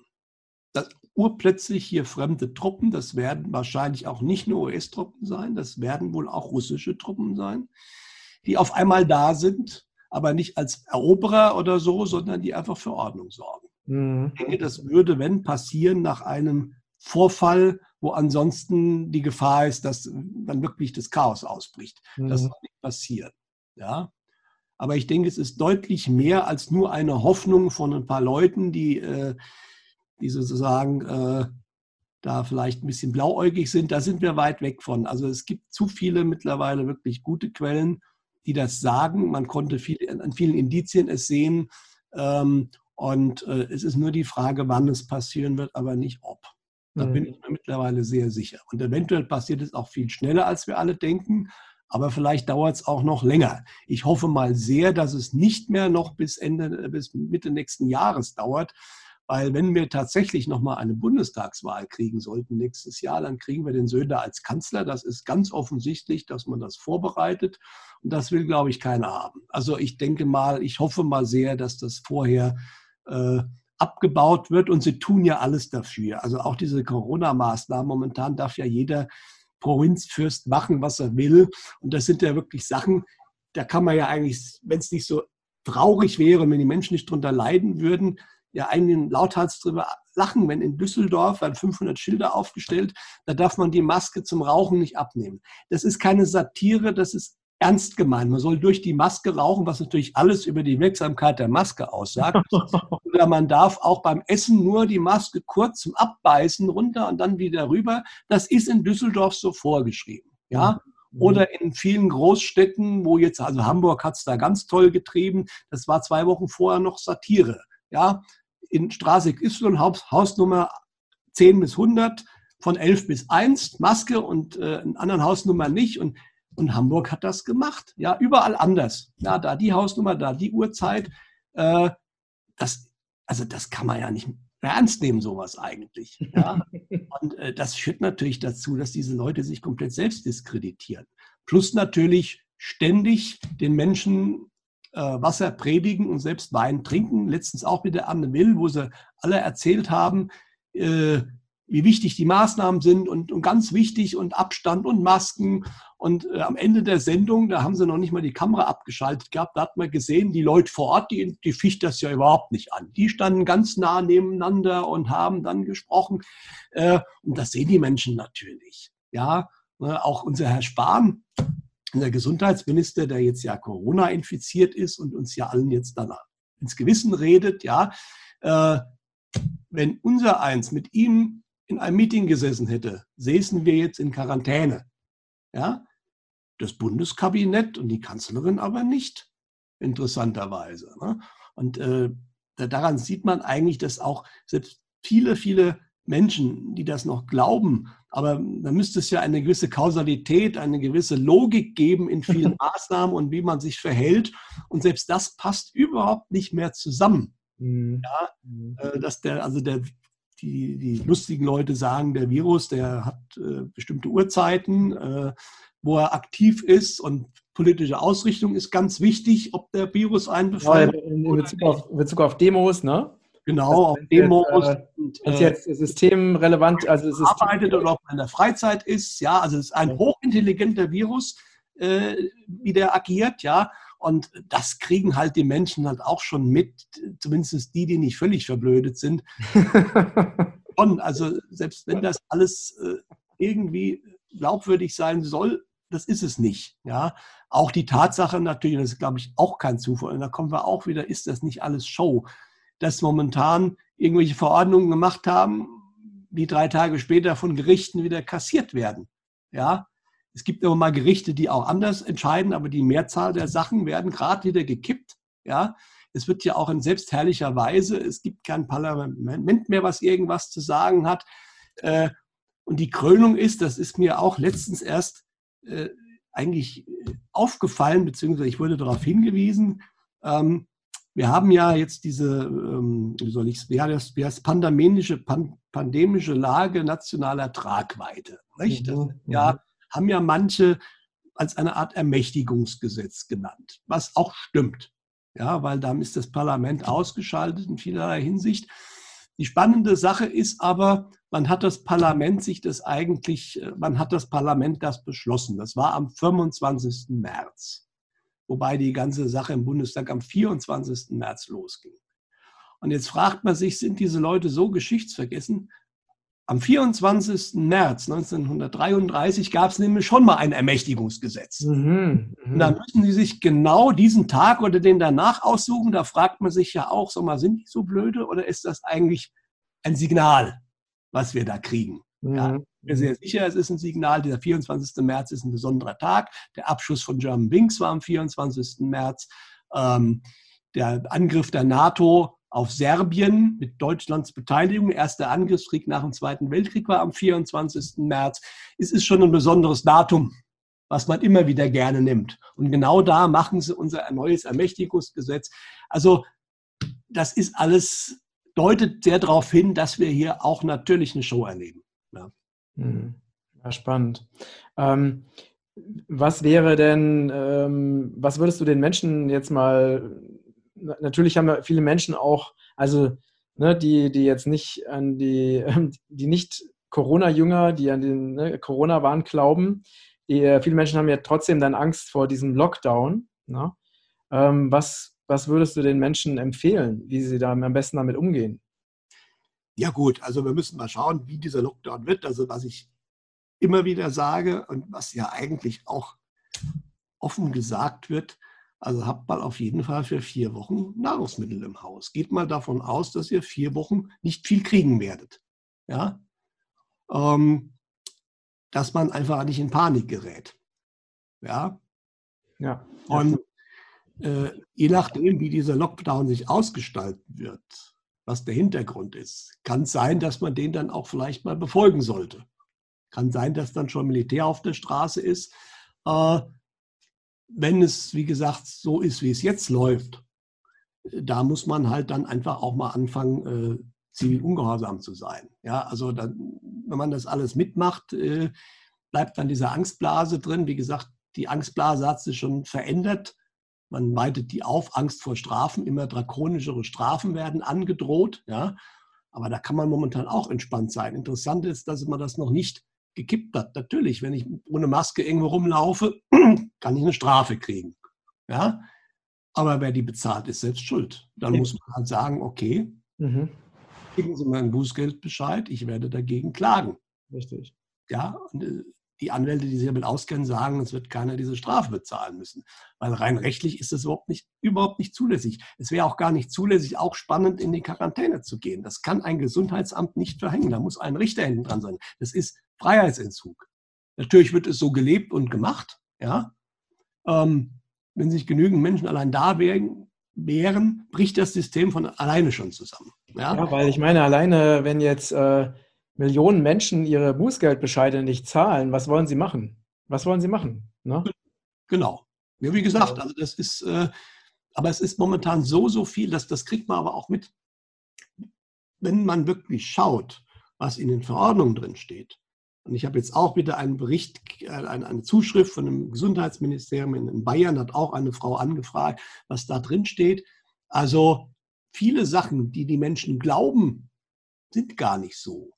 Das urplötzlich hier fremde Truppen, das werden wahrscheinlich auch nicht nur US-Truppen sein, das werden wohl auch russische Truppen sein, die auf einmal da sind, aber nicht als Eroberer oder so, sondern die einfach für Ordnung sorgen. Mhm. Ich denke, das würde, wenn passieren, nach einem Vorfall, wo ansonsten die Gefahr ist, dass dann wirklich das Chaos ausbricht. Mhm. Das soll nicht passieren. Ja? Aber ich denke, es ist deutlich mehr als nur eine Hoffnung von ein paar Leuten, die, äh, die sozusagen äh, da vielleicht ein bisschen blauäugig sind. Da sind wir weit weg von. Also es gibt zu viele mittlerweile wirklich gute Quellen, die das sagen. Man konnte viel, an vielen Indizien es sehen. Ähm, und äh, es ist nur die Frage, wann es passieren wird, aber nicht ob. Da mhm. bin ich mir mittlerweile sehr sicher. Und eventuell passiert es auch viel schneller, als wir alle denken. Aber vielleicht dauert es auch noch länger. Ich hoffe mal sehr, dass es nicht mehr noch bis Ende, bis Mitte nächsten Jahres dauert, Weil wenn wir tatsächlich nochmal eine Bundestagswahl kriegen sollten nächstes Jahr, dann kriegen wir den Söder als Kanzler. Das ist ganz offensichtlich, dass man das vorbereitet. Und das will, glaube ich, keiner haben. Also ich denke mal, ich hoffe mal sehr, dass das vorher äh, abgebaut wird. Und sie tun ja alles dafür. Also auch diese Corona-Maßnahmen. Momentan darf ja jeder Provinzfürst machen, was er will. Und das sind ja wirklich Sachen, da kann man ja eigentlich, wenn es nicht so traurig wäre, wenn die Menschen nicht drunter leiden würden, ja einen lauthals drüber lachen, wenn in Düsseldorf werden 500 Schilder aufgestellt, da darf man die Maske zum Rauchen nicht abnehmen. Das ist keine Satire, das ist ernst gemeint. Man soll durch die Maske rauchen, was natürlich alles über die Wirksamkeit der Maske aussagt. Oder man darf auch beim Essen nur die Maske kurz zum Abbeißen runter und dann wieder rüber. Das ist in Düsseldorf so vorgeschrieben. Ja. Mhm. Oder in vielen Großstädten, wo jetzt, also Hamburg hat es da ganz toll getrieben, das war zwei Wochen vorher noch Satire. Ja, in Straße Y, Haus, Hausnummer 10 bis 100, von 11 bis 1 Maske und äh, in anderen Hausnummern nicht. Und, und Hamburg hat das gemacht. Ja, überall anders. Ja, da die Hausnummer, da die Uhrzeit. Äh, das, also das kann man ja nicht ernst nehmen, sowas eigentlich. Ja? Und äh, das führt natürlich dazu, dass diese Leute sich komplett selbst diskreditieren. Plus natürlich ständig den Menschen äh, Wasser predigen und selbst Wein trinken. Letztens auch mit der Anne Will, wo sie alle erzählt haben, äh, wie wichtig die Maßnahmen sind und, und ganz wichtig und Abstand und Masken. Und äh, am Ende der Sendung, da haben sie noch nicht mal die Kamera abgeschaltet gehabt, da hat man gesehen, die Leute vor Ort, die, die ficht das ja überhaupt nicht an. Die standen ganz nah nebeneinander und haben dann gesprochen. Äh, und das sehen die Menschen natürlich. Ja, ne, auch unser Herr Spahn, der Gesundheitsminister, der jetzt ja Corona infiziert ist und uns ja allen jetzt dann ins Gewissen redet, ja, äh, wenn unser eins mit ihm in einem Meeting gesessen hätte, säßen wir jetzt in Quarantäne. Ja? Das Bundeskabinett und die Kanzlerin aber nicht, interessanterweise. Ne? Und äh, daran sieht man eigentlich, dass auch selbst viele, viele Menschen, die das noch glauben, aber da müsste es ja eine gewisse Kausalität, eine gewisse Logik geben in vielen Maßnahmen und wie man sich verhält. Und selbst das passt überhaupt nicht mehr zusammen. Mhm. Ja, mhm. äh, dass der, also der, die, die lustigen Leute sagen, der Virus, der hat äh, bestimmte Uhrzeiten, äh, wo er aktiv ist und politische Ausrichtung ist ganz wichtig, ob der Virus einen befallen. Ja, in, in, Bezug auf, in, Bezug auf, Demos, ne? Genau, auf Demos. Äh, und, äh, jetzt systemrelevant, also es ist arbeitet oder ob man in der Freizeit ist, ja, also es ist ein hochintelligenter Virus, äh, wie der agiert, ja. Und das kriegen halt die Menschen halt auch schon mit, zumindest die, die nicht völlig verblödet sind. Und also selbst wenn das alles äh, irgendwie glaubwürdig sein soll, das ist es nicht. Ja, auch die Tatsache natürlich, das ist glaube ich auch kein Zufall. Und da kommen wir auch wieder, ist das nicht alles Show, dass momentan irgendwelche Verordnungen gemacht haben, die drei Tage später von Gerichten wieder kassiert werden. Ja, es gibt immer mal Gerichte, die auch anders entscheiden, aber die Mehrzahl der Sachen werden gerade wieder gekippt. Ja, es wird ja auch in selbstherrlicher Weise, es gibt kein Parlament mehr, was irgendwas zu sagen hat. Äh, und die Krönung ist, das ist mir auch letztens erst äh, eigentlich aufgefallen, beziehungsweise ich wurde darauf hingewiesen. Ähm, wir haben ja jetzt diese, ähm, wie soll ich heißt, wie heißt pandemische, pandemische Lage nationaler Tragweite. Nicht? Mhm. Ja, mhm haben ja manche als eine Art Ermächtigungsgesetz genannt, was auch stimmt. Ja, weil dann ist das Parlament ausgeschaltet in vielerlei Hinsicht. Die spannende Sache ist aber, man hat das Parlament sich das eigentlich, man hat das Parlament das beschlossen. Das war am 25. März, wobei die ganze Sache im Bundestag am 24. März losging. Und jetzt fragt man sich, sind diese Leute so geschichtsvergessen? Am 24. März 1933 gab es nämlich schon mal ein Ermächtigungsgesetz. Mhm, mh. Und da müssen Sie sich genau diesen Tag oder den danach aussuchen. Da fragt man sich ja auch, sag mal, sind die so blöde oder ist das eigentlich ein Signal, was wir da kriegen? Mhm. Ja, ich bin sehr sicher, es ist ein Signal. Der 24. März ist ein besonderer Tag. Der Abschuss von German Wings war am 24. März. Ähm, der Angriff der NATO auf Serbien mit Deutschlands Beteiligung. Erster Angriffskrieg nach dem Zweiten Weltkrieg war am 24. März. Es ist schon ein besonderes Datum, was man immer wieder gerne nimmt. Und genau da machen sie unser neues Ermächtigungsgesetz. Also das ist alles deutet sehr darauf hin, dass wir hier auch natürlich eine Show erleben. Ja, hm. ja spannend. Ähm, was wäre denn, ähm, was würdest du den Menschen jetzt mal, natürlich haben ja viele Menschen auch, also ne, die, die jetzt nicht an die, die nicht Corona-Jünger, die an den ne, Corona-Wahn glauben, die, äh, viele Menschen haben ja trotzdem dann Angst vor diesem Lockdown. Ne? Ähm, was, was würdest du den Menschen empfehlen, wie sie da am besten damit umgehen? Ja gut, also wir müssen mal schauen, wie dieser Lockdown wird. Also was ich immer wieder sage und was ja eigentlich auch offen gesagt wird, also habt mal auf jeden Fall für vier Wochen Nahrungsmittel im Haus. Geht mal davon aus, dass ihr vier Wochen nicht viel kriegen werdet. Ja? Ähm, dass man einfach nicht in Panik gerät. Ja. Ja. Und äh, je nachdem, wie dieser Lockdown sich ausgestalten wird, was der Hintergrund ist, kann es sein, dass man den dann auch vielleicht mal befolgen sollte. Kann sein, dass dann schon Militär auf der Straße ist. Äh, wenn es, wie gesagt, so ist, wie es jetzt läuft, da muss man halt dann einfach auch mal anfangen, äh, zivil ungehorsam zu sein. Ja, also dann, wenn man das alles mitmacht, äh, bleibt dann diese Angstblase drin. Wie gesagt, die Angstblase hat sich schon verändert. Man weitet die auf, Angst vor Strafen, immer drakonischere Strafen werden angedroht. Ja, aber da kann man momentan auch entspannt sein. Interessant ist, dass man das noch nicht gekippt hat. Natürlich, wenn ich ohne Maske irgendwo rumlaufe, kann ich eine Strafe kriegen. Ja? Aber wer die bezahlt, ist selbst schuld. Dann ja. muss man halt sagen, okay, mhm. geben Sie mir einen Bußgeldbescheid, ich werde dagegen klagen. Richtig. Ja, und äh, die Anwälte, die sich damit auskennen, sagen, es wird keiner diese Strafe bezahlen müssen. Weil rein rechtlich ist das überhaupt nicht, überhaupt nicht zulässig. Es wäre auch gar nicht zulässig, auch spannend in die Quarantäne zu gehen. Das kann ein Gesundheitsamt nicht verhängen. Da muss ein Richter hinten dran sein. Das ist Freiheitsentzug. Natürlich wird es so gelebt und gemacht. Ja? Ähm, wenn sich genügend Menschen allein da wären, wären, bricht das System von alleine schon zusammen. Ja, ja weil ich meine, alleine, wenn jetzt äh, Millionen Menschen ihre Bußgeldbescheide nicht zahlen, was wollen sie machen? Was wollen sie machen? Ne? Genau. Ja, wie gesagt, also das ist, äh, aber es ist momentan so, so viel, dass das kriegt man aber auch mit. Wenn man wirklich schaut, was in den Verordnungen drin steht, und ich habe jetzt auch wieder einen Bericht, äh, eine Zuschrift von dem Gesundheitsministerium in Bayern, hat auch eine Frau angefragt, was da drin steht. Also viele Sachen, die die Menschen glauben, sind gar nicht so.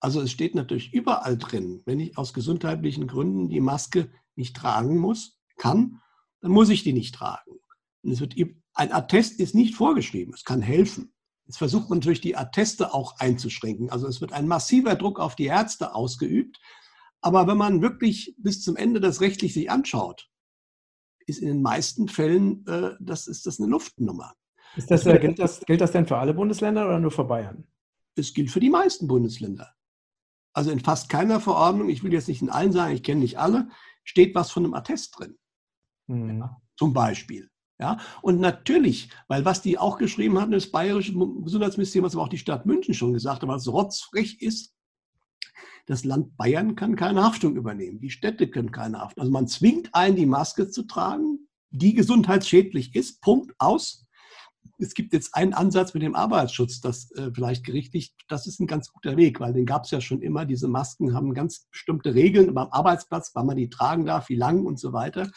Also es steht natürlich überall drin, wenn ich aus gesundheitlichen Gründen die Maske nicht tragen muss, kann, dann muss ich die nicht tragen. Und es wird, ein Attest ist nicht vorgeschrieben, es kann helfen. Jetzt versucht man natürlich die Atteste auch einzuschränken. Also es wird ein massiver Druck auf die Ärzte ausgeübt. Aber wenn man wirklich bis zum Ende das rechtlich sich anschaut, ist in den meisten Fällen, äh, das ist das eine Luftnummer. Ist das, äh, gilt, das, gilt das denn für alle Bundesländer oder nur für Bayern? Es gilt für die meisten Bundesländer. Also in fast keiner Verordnung, ich will jetzt nicht in allen sagen, ich kenne nicht alle, steht was von einem Attest drin. Mhm. Ja, zum Beispiel. Ja, und natürlich, weil was die auch geschrieben hatten, das bayerische Gesundheitsministerium, was aber auch die Stadt München schon gesagt hat, was rotzfrech ist, das Land Bayern kann keine Haftung übernehmen. Die Städte können keine Haftung. Also man zwingt einen, die Maske zu tragen, die gesundheitsschädlich ist. Punkt aus es gibt jetzt einen Ansatz mit dem Arbeitsschutz, das äh, vielleicht gerichtlich, das ist ein ganz guter Weg, weil den gab es ja schon immer. Diese Masken haben ganz bestimmte Regeln beim Arbeitsplatz, wann man die tragen darf, wie lang und so weiter.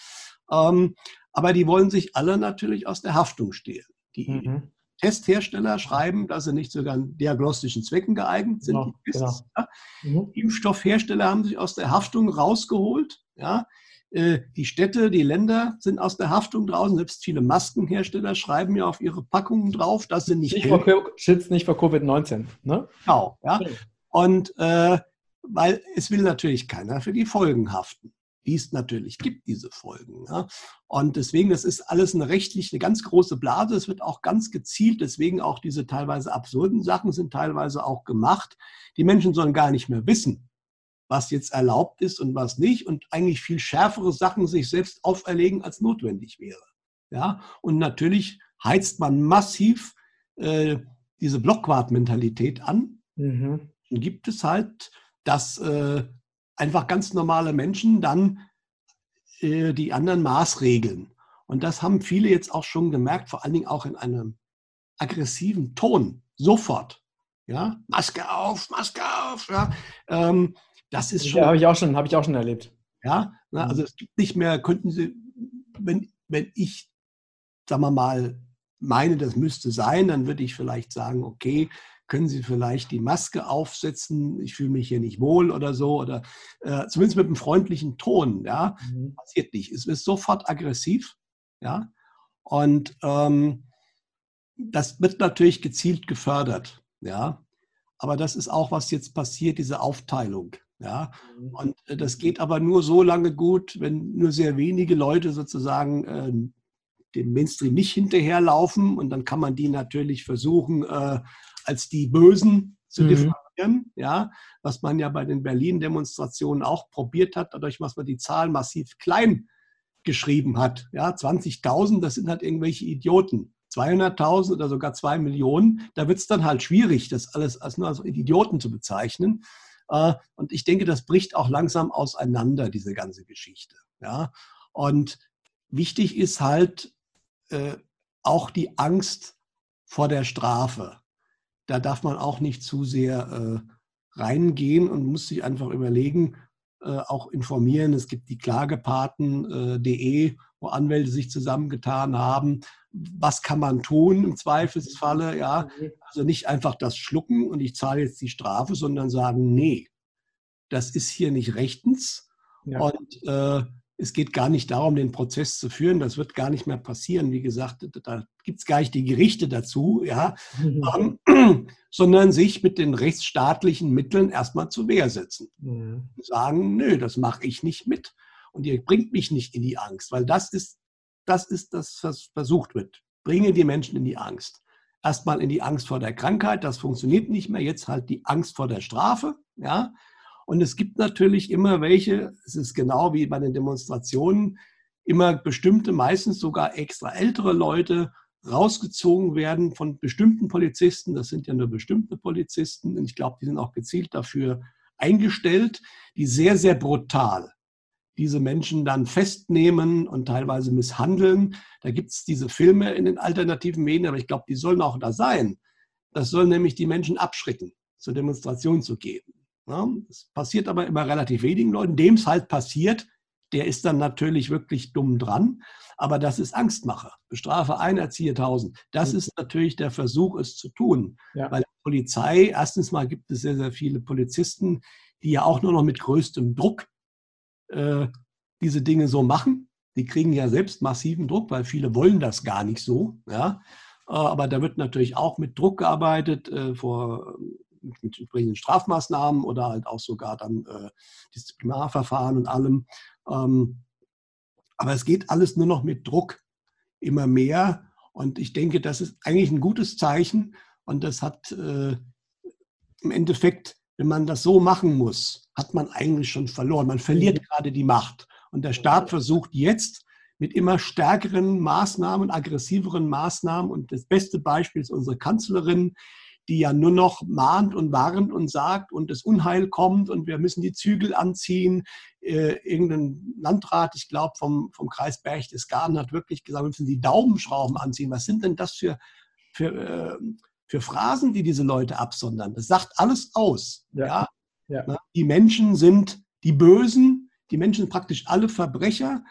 Ähm, aber die wollen sich alle natürlich aus der Haftung stehlen. Die mhm. Testhersteller schreiben, dass sie nicht sogar in diagnostischen Zwecken geeignet sind. Genau, genau. Ja. Mhm. Impfstoffhersteller haben sich aus der Haftung rausgeholt. Ja. Äh, die Städte, die Länder sind aus der Haftung draußen. Selbst viele Maskenhersteller schreiben ja auf ihre Packungen drauf, dass sie nicht. nicht vor, schützt nicht vor Covid-19. Ne? Genau, ja. Und äh, weil es will natürlich keiner für die Folgen haften die es natürlich gibt, diese Folgen. Ja. Und deswegen, das ist alles eine rechtlich eine ganz große Blase. Es wird auch ganz gezielt, deswegen auch diese teilweise absurden Sachen sind teilweise auch gemacht. Die Menschen sollen gar nicht mehr wissen, was jetzt erlaubt ist und was nicht und eigentlich viel schärfere Sachen sich selbst auferlegen, als notwendig wäre. Ja, und natürlich heizt man massiv äh, diese Blockwart-Mentalität an. Mhm. Und gibt es halt, dass äh, einfach ganz normale Menschen dann äh, die anderen maßregeln. Und das haben viele jetzt auch schon gemerkt, vor allen Dingen auch in einem aggressiven Ton Sofort. Ja, Maske auf, Maske auf. Ja, ähm, das ist schon. Ja, habe ich auch schon, habe ich auch schon erlebt. Ja, na, also es gibt nicht mehr, könnten Sie, wenn, wenn ich, sagen wir mal, meine, das müsste sein, dann würde ich vielleicht sagen, okay, können Sie vielleicht die Maske aufsetzen? Ich fühle mich hier nicht wohl oder so. Oder äh, zumindest mit einem freundlichen Ton. Ja, mhm. passiert nicht. Es ist sofort aggressiv. Ja, und ähm, das wird natürlich gezielt gefördert. Ja, aber das ist auch, was jetzt passiert, diese Aufteilung. Ja, mhm. und äh, das geht aber nur so lange gut, wenn nur sehr wenige Leute sozusagen äh, dem Mainstream nicht hinterherlaufen und dann kann man die natürlich versuchen, äh, als die Bösen zu mhm. diffamieren, ja, was man ja bei den Berlin-Demonstrationen auch probiert hat, dadurch, dass man die Zahlen massiv klein geschrieben hat. Ja, 20.000, das sind halt irgendwelche Idioten. 200.000 oder sogar 2 Millionen, da wird es dann halt schwierig, das alles als nur als Idioten zu bezeichnen. Äh, und ich denke, das bricht auch langsam auseinander, diese ganze Geschichte. Ja, und wichtig ist halt äh, auch die Angst vor der Strafe da darf man auch nicht zu sehr äh, reingehen und muss sich einfach überlegen, äh, auch informieren. Es gibt die Klagepaten.de, äh, wo Anwälte sich zusammengetan haben. Was kann man tun im Zweifelsfalle? Ja, also nicht einfach das schlucken und ich zahle jetzt die Strafe, sondern sagen, nee, das ist hier nicht rechtens. Ja. Und äh, es geht gar nicht darum, den Prozess zu führen. Das wird gar nicht mehr passieren. Wie gesagt, da gibt es gar nicht die Gerichte dazu, ja, mhm. ähm, sondern sich mit den rechtsstaatlichen Mitteln erstmal zur Wehr setzen. Mhm. Sagen, nö, das mache ich nicht mit. Und ihr bringt mich nicht in die Angst, weil das ist, das ist das, was versucht wird. Bringe die Menschen in die Angst. Erstmal in die Angst vor der Krankheit, das funktioniert nicht mehr. Jetzt halt die Angst vor der Strafe, ja. Und es gibt natürlich immer welche, es ist genau wie bei den Demonstrationen, immer bestimmte, meistens sogar extra ältere Leute rausgezogen werden von bestimmten Polizisten. Das sind ja nur bestimmte Polizisten. Und ich glaube, die sind auch gezielt dafür eingestellt, die sehr, sehr brutal diese Menschen dann festnehmen und teilweise misshandeln. Da gibt es diese Filme in den alternativen Medien, aber ich glaube, die sollen auch da sein. Das soll nämlich die Menschen abschrecken, zur Demonstration zu gehen. Das passiert aber immer relativ wenigen Leuten. Dem es halt passiert, der ist dann natürlich wirklich dumm dran. Aber das ist Angstmache. Bestrafe ein, erziehe tausend. Das mhm. ist natürlich der Versuch, es zu tun. Ja. Weil Polizei, erstens mal gibt es sehr, sehr viele Polizisten, die ja auch nur noch mit größtem Druck äh, diese Dinge so machen. Die kriegen ja selbst massiven Druck, weil viele wollen das gar nicht so. Ja? Äh, aber da wird natürlich auch mit Druck gearbeitet. Äh, vor mit entsprechenden Strafmaßnahmen oder halt auch sogar dann äh, Disziplinarverfahren und allem. Ähm, aber es geht alles nur noch mit Druck immer mehr. Und ich denke, das ist eigentlich ein gutes Zeichen. Und das hat äh, im Endeffekt, wenn man das so machen muss, hat man eigentlich schon verloren. Man verliert mhm. gerade die Macht. Und der Staat versucht jetzt mit immer stärkeren Maßnahmen, aggressiveren Maßnahmen. Und das beste Beispiel ist unsere Kanzlerin, die ja nur noch mahnt und warnt und sagt und das Unheil kommt und wir müssen die Zügel anziehen. Äh, irgendein Landrat, ich glaube vom, vom Kreis Berchtesgaden, hat wirklich gesagt, wir müssen die Daumenschrauben anziehen. Was sind denn das für, für, äh, für Phrasen, die diese Leute absondern? Das sagt alles aus. Ja. ja? ja. Die Menschen sind die Bösen, die Menschen sind praktisch alle Verbrecher.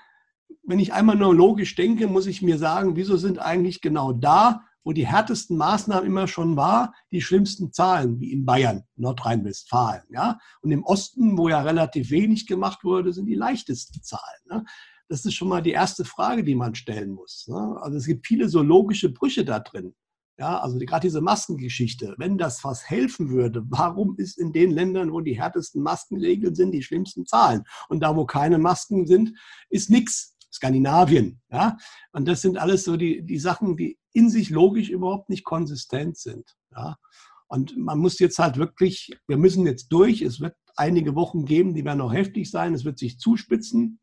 Wenn ich einmal nur logisch denke, muss ich mir sagen, wieso sind eigentlich genau da wo die härtesten Maßnahmen immer schon war, die schlimmsten Zahlen, wie in Bayern, Nordrhein-Westfalen. Ja? Und im Osten, wo ja relativ wenig gemacht wurde, sind die leichtesten Zahlen. Ne? Das ist schon mal die erste Frage, die man stellen muss. Ne? Also es gibt viele so logische Brüche da drin. Ja, also die, gerade diese Maskengeschichte, wenn das was helfen würde, warum ist in den Ländern, wo die härtesten Maskenregeln sind, die schlimmsten Zahlen? Und da, wo keine Masken sind, ist nichts. Skandinavien. Ja? Und das sind alles so die, die Sachen, die in sich logisch überhaupt nicht konsistent sind. Ja? Und man muss jetzt halt wirklich, wir müssen jetzt durch. Es wird einige Wochen geben, die werden noch heftig sein. Es wird sich zuspitzen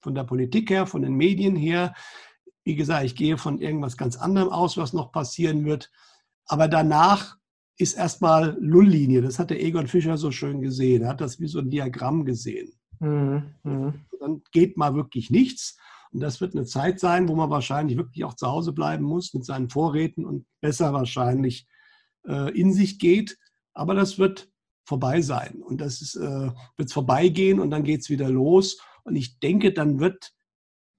von der Politik her, von den Medien her. Wie gesagt, ich gehe von irgendwas ganz anderem aus, was noch passieren wird. Aber danach ist erstmal Nulllinie. Das hat der Egon Fischer so schön gesehen. Er hat das wie so ein Diagramm gesehen. Mhm. mhm. Dann geht mal wirklich nichts. Und das wird eine Zeit sein, wo man wahrscheinlich wirklich auch zu Hause bleiben muss mit seinen Vorräten und besser wahrscheinlich äh, in sich geht. Aber das wird vorbei sein und das ist, äh, wird vorbeigehen und dann geht es wieder los. Und ich denke, dann wird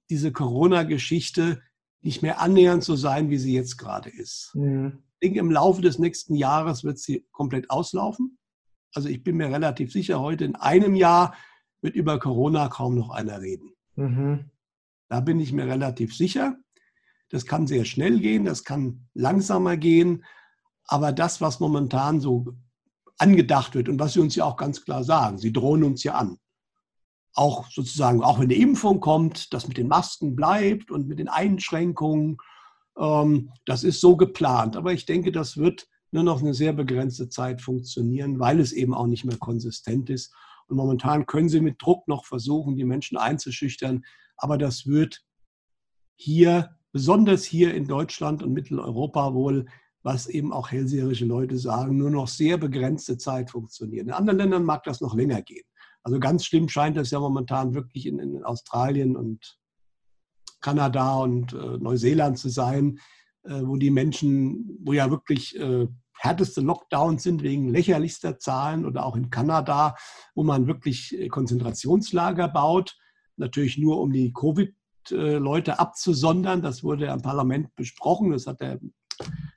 diese Corona-Geschichte nicht mehr annähernd so sein, wie sie jetzt gerade ist. Mhm. Ich denke, im Laufe des nächsten Jahres wird sie komplett auslaufen. Also ich bin mir relativ sicher, heute in einem Jahr wird über Corona kaum noch einer reden. Mhm. Da bin ich mir relativ sicher. Das kann sehr schnell gehen, das kann langsamer gehen. Aber das, was momentan so angedacht wird und was sie uns ja auch ganz klar sagen, sie drohen uns ja an. Auch sozusagen, auch wenn die Impfung kommt, das mit den Masken bleibt und mit den Einschränkungen, ähm, das ist so geplant. Aber ich denke, das wird nur noch eine sehr begrenzte Zeit funktionieren, weil es eben auch nicht mehr konsistent ist. Und momentan können sie mit Druck noch versuchen, die Menschen einzuschüchtern. Aber das wird hier, besonders hier in Deutschland und Mitteleuropa wohl, was eben auch hellseherische Leute sagen, nur noch sehr begrenzte Zeit funktionieren. In anderen Ländern mag das noch länger gehen. Also ganz schlimm scheint das ja momentan wirklich in, in Australien und Kanada und äh, Neuseeland zu sein, äh, wo die Menschen, wo ja wirklich äh, härteste Lockdowns sind wegen lächerlichster Zahlen oder auch in Kanada, wo man wirklich äh, Konzentrationslager baut, natürlich nur um die Covid-Leute abzusondern. Das wurde im Parlament besprochen, das hat der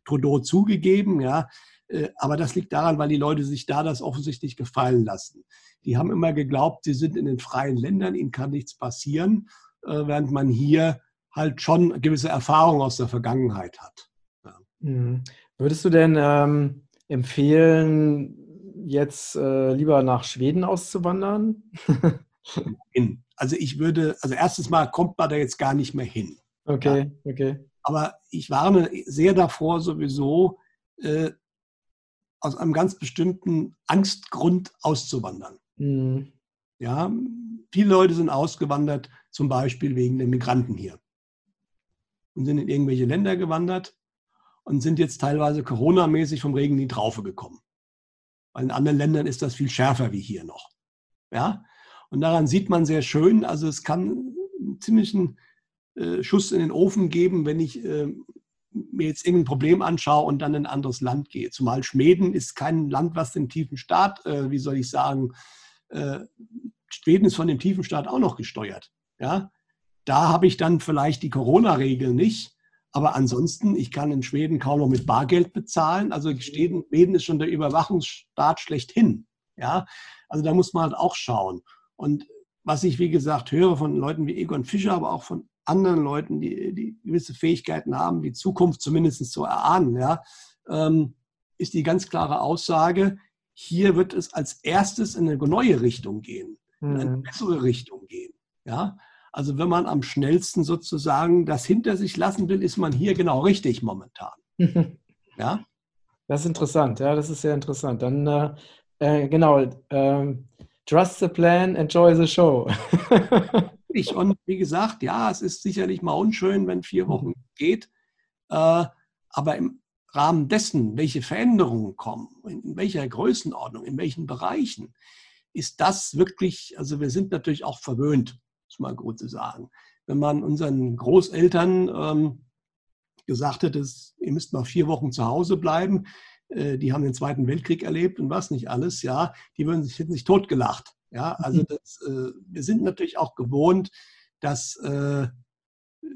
Trudeau zugegeben, ja. Äh, aber das liegt daran, weil die Leute sich da das offensichtlich gefallen lassen. Die haben immer geglaubt, sie sind in den freien Ländern, ihnen kann nichts passieren, äh, während man hier halt schon gewisse Erfahrungen aus der Vergangenheit hat. Ja. Würdest du denn ähm, empfehlen, jetzt äh, lieber nach Schweden auszuwandern? also ich würde, also erstens mal kommt man da jetzt gar nicht mehr hin. Okay, ja. okay. Aber ich warne sehr davor sowieso, äh, aus einem ganz bestimmten Angstgrund auszuwandern. Mhm. Ja, viele Leute sind ausgewandert, zum Beispiel wegen der Migranten hier. Und sind in irgendwelche Länder gewandert und sind jetzt teilweise Corona-mäßig vom Regen in die Traufe gekommen. Weil in anderen Ländern ist das viel schärfer wie hier noch. Ja? Und daran sieht man sehr schön, also es kann einen ziemlichen äh, Schuss in den Ofen geben, wenn ich äh, mir jetzt irgendein Problem anschaue und dann in ein anderes Land gehe. Zumal Schweden ist kein Land, was den tiefen Staat, äh, wie soll ich sagen, äh, Schweden ist von dem tiefen Staat auch noch gesteuert. Ja? Da habe ich dann vielleicht die Corona-Regel nicht, aber ansonsten, ich kann in Schweden kaum noch mit Bargeld bezahlen. Also Schweden, ist schon der Überwachungsstaat schlechthin. Ja, also da muss man halt auch schauen. Und was ich, wie gesagt, höre von Leuten wie Egon Fischer, aber auch von anderen Leuten, die, die gewisse Fähigkeiten haben, die Zukunft zumindest zu erahnen, ja, ähm, ist die ganz klare Aussage, hier wird es als erstes in eine neue Richtung gehen, in eine mhm. bessere Richtung gehen. Ja? Also wenn man am schnellsten sozusagen das hinter sich lassen will, ist man hier genau richtig momentan. ja? Das ist interessant, ja, das ist sehr interessant. Dann äh, äh, genau, äh, trust the plan, enjoy the show. Und wie gesagt, ja, es ist sicherlich mal unschön, wenn vier Wochen geht. Äh, aber im Rahmen dessen, welche Veränderungen kommen, in welcher Größenordnung, in welchen Bereichen, ist das wirklich, also wir sind natürlich auch verwöhnt muss man gut zu sagen. Wenn man unseren Großeltern ähm, gesagt hätte, ihr müsst mal vier Wochen zu Hause bleiben, äh, die haben den Zweiten Weltkrieg erlebt und was nicht alles, ja, die würden sich hätten sich totgelacht. Ja, also mhm. das, äh, wir sind natürlich auch gewohnt, dass äh,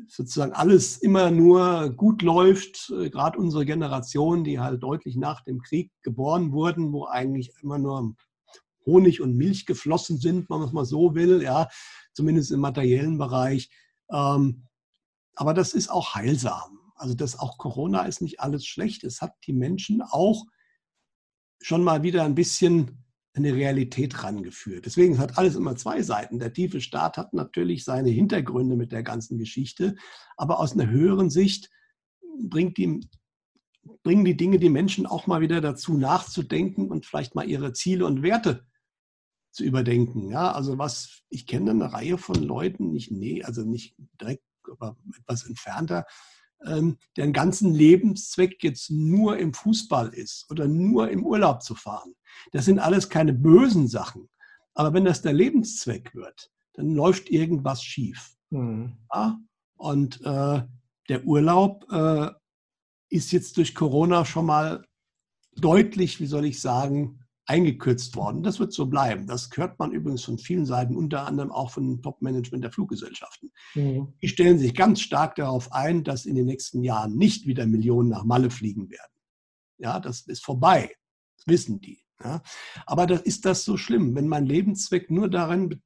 sozusagen alles immer nur gut läuft, äh, gerade unsere Generation, die halt deutlich nach dem Krieg geboren wurden, wo eigentlich immer nur Honig und Milch geflossen sind, wenn man es mal so will, ja, zumindest im materiellen Bereich. Ähm, aber das ist auch heilsam. Also das auch Corona ist nicht alles schlecht. Es hat die Menschen auch schon mal wieder ein bisschen eine Realität rangeführt. Deswegen hat alles immer zwei Seiten. Der tiefe Staat hat natürlich seine Hintergründe mit der ganzen Geschichte, aber aus einer höheren Sicht bringt die, bringen die Dinge die Menschen auch mal wieder dazu nachzudenken und vielleicht mal ihre Ziele und Werte zu überdenken. Ja, also was, ich kenne eine Reihe von Leuten, nicht, nee, also nicht direkt, aber etwas entfernter, ähm, deren ganzen Lebenszweck jetzt nur im Fußball ist oder nur im Urlaub zu fahren. Das sind alles keine bösen Sachen. Aber wenn das der Lebenszweck wird, dann läuft irgendwas schief. Mhm. Ja? Und äh, der Urlaub äh, ist jetzt durch Corona schon mal deutlich, wie soll ich sagen, eingekürzt worden. Das wird so bleiben. Das hört man übrigens von vielen Seiten, unter anderem auch von Top-Management der Fluggesellschaften. Mhm. Die stellen sich ganz stark darauf ein, dass in den nächsten Jahren nicht wieder Millionen nach Malle fliegen werden. Ja, das ist vorbei. Das wissen die. Ja. Aber das, ist das so schlimm, wenn mein Lebenszweck nur darin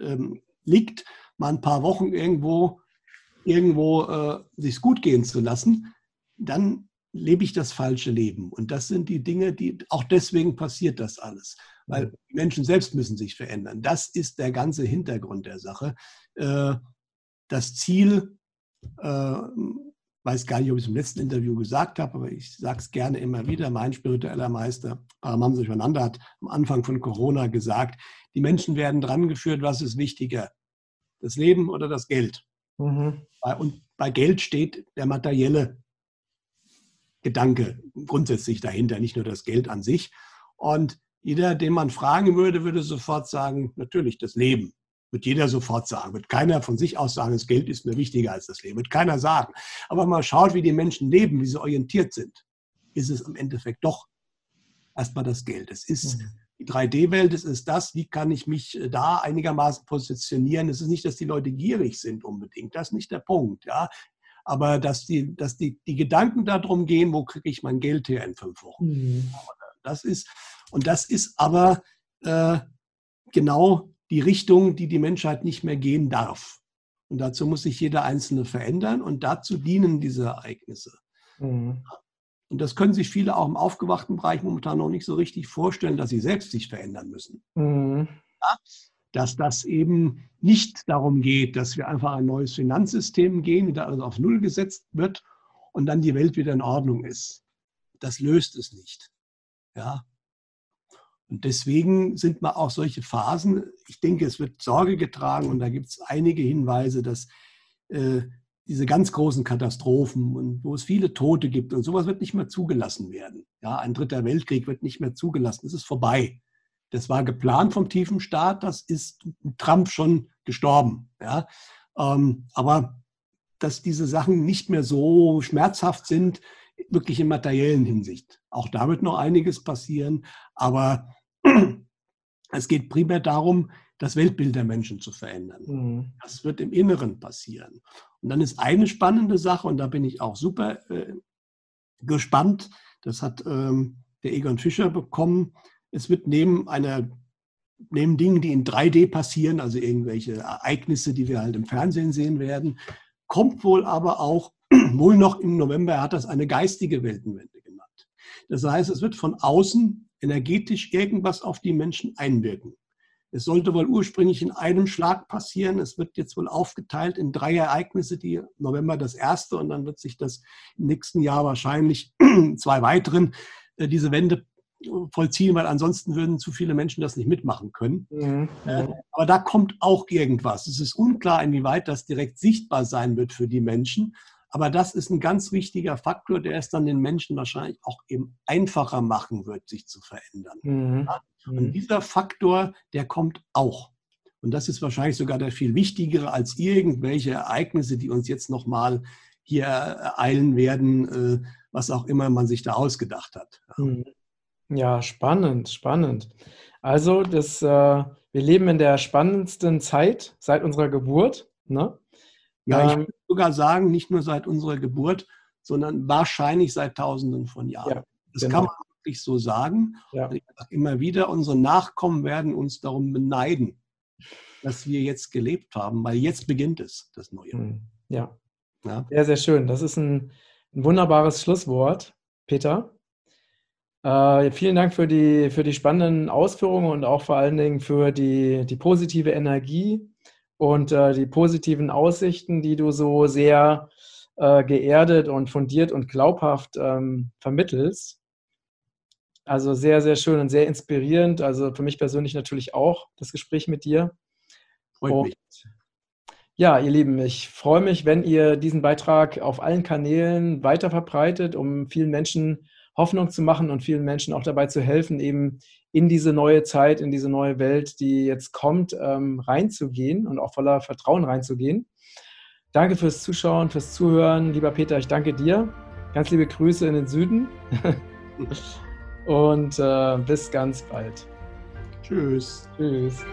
ähm, liegt, mal ein paar Wochen irgendwo, irgendwo äh, sich gut gehen zu lassen, dann lebe ich das falsche Leben. Und das sind die Dinge, die auch deswegen passiert das alles. Weil Menschen selbst müssen sich verändern. Das ist der ganze Hintergrund der Sache. Äh, das Ziel, äh, weiß gar nicht, ob ich es im letzten Interview gesagt habe, aber ich sage es gerne immer wieder. Mein spiritueller Meister, Paramahansa Yogananda, hat am Anfang von Corona gesagt, die Menschen werden drangeführt, was ist wichtiger, das Leben oder das Geld. Mhm. Und bei Geld steht der materielle Gedanke grundsätzlich dahinter, nicht nur das Geld an sich. Und jeder, den man fragen würde, würde sofort sagen, natürlich das Leben. Wird jeder sofort sagen. Wird keiner von sich aus sagen, das Geld ist mir wichtiger als das Leben. Wird keiner sagen. Aber man schaut, wie die Menschen leben, wie sie orientiert sind, ist es im Endeffekt doch erstmal das Geld. Es ist mhm. die 3D-Welt, es ist das, wie kann ich mich äh, da einigermaßen positionieren. Es ist nicht, dass die Leute gierig sind unbedingt. Das ist nicht der Punkt. Ja aber dass die, dass die, die Gedanken darum gehen, wo kriege ich mein Geld her in fünf Wochen. Mhm. Das ist, und das ist aber äh, genau die Richtung, die die Menschheit nicht mehr gehen darf. Und dazu muss sich jeder Einzelne verändern und dazu dienen diese Ereignisse. Mhm. Und das können sich viele auch im aufgewachten Bereich momentan noch nicht so richtig vorstellen, dass sie selbst sich verändern müssen. Mhm. Ja? Dass das eben nicht darum geht, dass wir einfach ein neues Finanzsystem gehen, wieder alles auf Null gesetzt wird und dann die Welt wieder in Ordnung ist. Das löst es nicht. Ja. Und deswegen sind mal auch solche Phasen, ich denke, es wird Sorge getragen und da gibt es einige Hinweise, dass äh, diese ganz großen Katastrophen und wo es viele Tote gibt und sowas wird nicht mehr zugelassen werden. Ja, ein dritter Weltkrieg wird nicht mehr zugelassen. Es ist vorbei. Das war geplant vom tiefen Staat, das ist Trump schon gestorben. Ja? Ähm, aber dass diese Sachen nicht mehr so schmerzhaft sind, wirklich in materiellen Hinsicht. Auch da wird noch einiges passieren, aber es geht primär darum, das Weltbild der Menschen zu verändern. Mhm. Das wird im Inneren passieren. Und dann ist eine spannende Sache, und da bin ich auch super äh, gespannt, das hat ähm, der Egon Fischer bekommen, es wird neben einer neben Dingen, die in 3D passieren, also irgendwelche Ereignisse, die wir halt im Fernsehen sehen werden, kommt wohl aber auch, wohl noch im November, er hat das eine geistige Weltenwende genannt. Das heißt, es wird von außen energetisch irgendwas auf die Menschen einwirken. Es sollte wohl ursprünglich in einem Schlag passieren. Es wird jetzt wohl aufgeteilt in drei Ereignisse, die November das erste und dann wird sich das im nächsten Jahr wahrscheinlich zwei weiteren äh, diese Wende vollziehen, weil ansonsten würden zu viele Menschen das nicht mitmachen können. Mhm. Äh, aber da kommt auch irgendwas. Es ist unklar, inwieweit das direkt sichtbar sein wird für die Menschen. Aber das ist ein ganz wichtiger Faktor, der es dann den Menschen wahrscheinlich auch eben einfacher machen wird, sich zu verändern. Mhm. Ja? Und mhm. dieser Faktor, der kommt auch. Und das ist wahrscheinlich sogar der viel wichtigere als irgendwelche Ereignisse, die uns jetzt nochmal hier ereilen werden, äh, was auch immer man sich da ausgedacht hat. Mhm. Ja, spannend, spannend. Also, das, äh, wir leben in der spannendsten Zeit seit unserer Geburt. Ne? Ja, ich ähm, würde sogar sagen, nicht nur seit unserer Geburt, sondern wahrscheinlich seit Tausenden von Jahren. Ja, das genau. kann man wirklich so sagen. Ja. Ich sage immer wieder, unsere Nachkommen werden uns darum beneiden, dass wir jetzt gelebt haben, weil jetzt beginnt es, das Neue. Hm, ja. ja. Sehr, sehr schön. Das ist ein, ein wunderbares Schlusswort, Peter. Äh, vielen Dank für die, für die spannenden Ausführungen und auch vor allen Dingen für die, die positive Energie und äh, die positiven Aussichten, die du so sehr äh, geerdet und fundiert und glaubhaft ähm, vermittelst. Also sehr, sehr schön und sehr inspirierend. Also für mich persönlich natürlich auch das Gespräch mit dir. Freut mich. Ja, ihr Lieben, ich freue mich, wenn ihr diesen Beitrag auf allen Kanälen weiter verbreitet, um vielen Menschen Hoffnung zu machen und vielen Menschen auch dabei zu helfen, eben in diese neue Zeit, in diese neue Welt, die jetzt kommt, ähm, reinzugehen und auch voller Vertrauen reinzugehen. Danke fürs Zuschauen, fürs Zuhören. Lieber Peter, ich danke dir. Ganz liebe Grüße in den Süden. Und äh, bis ganz bald. Tschüss. Tschüss.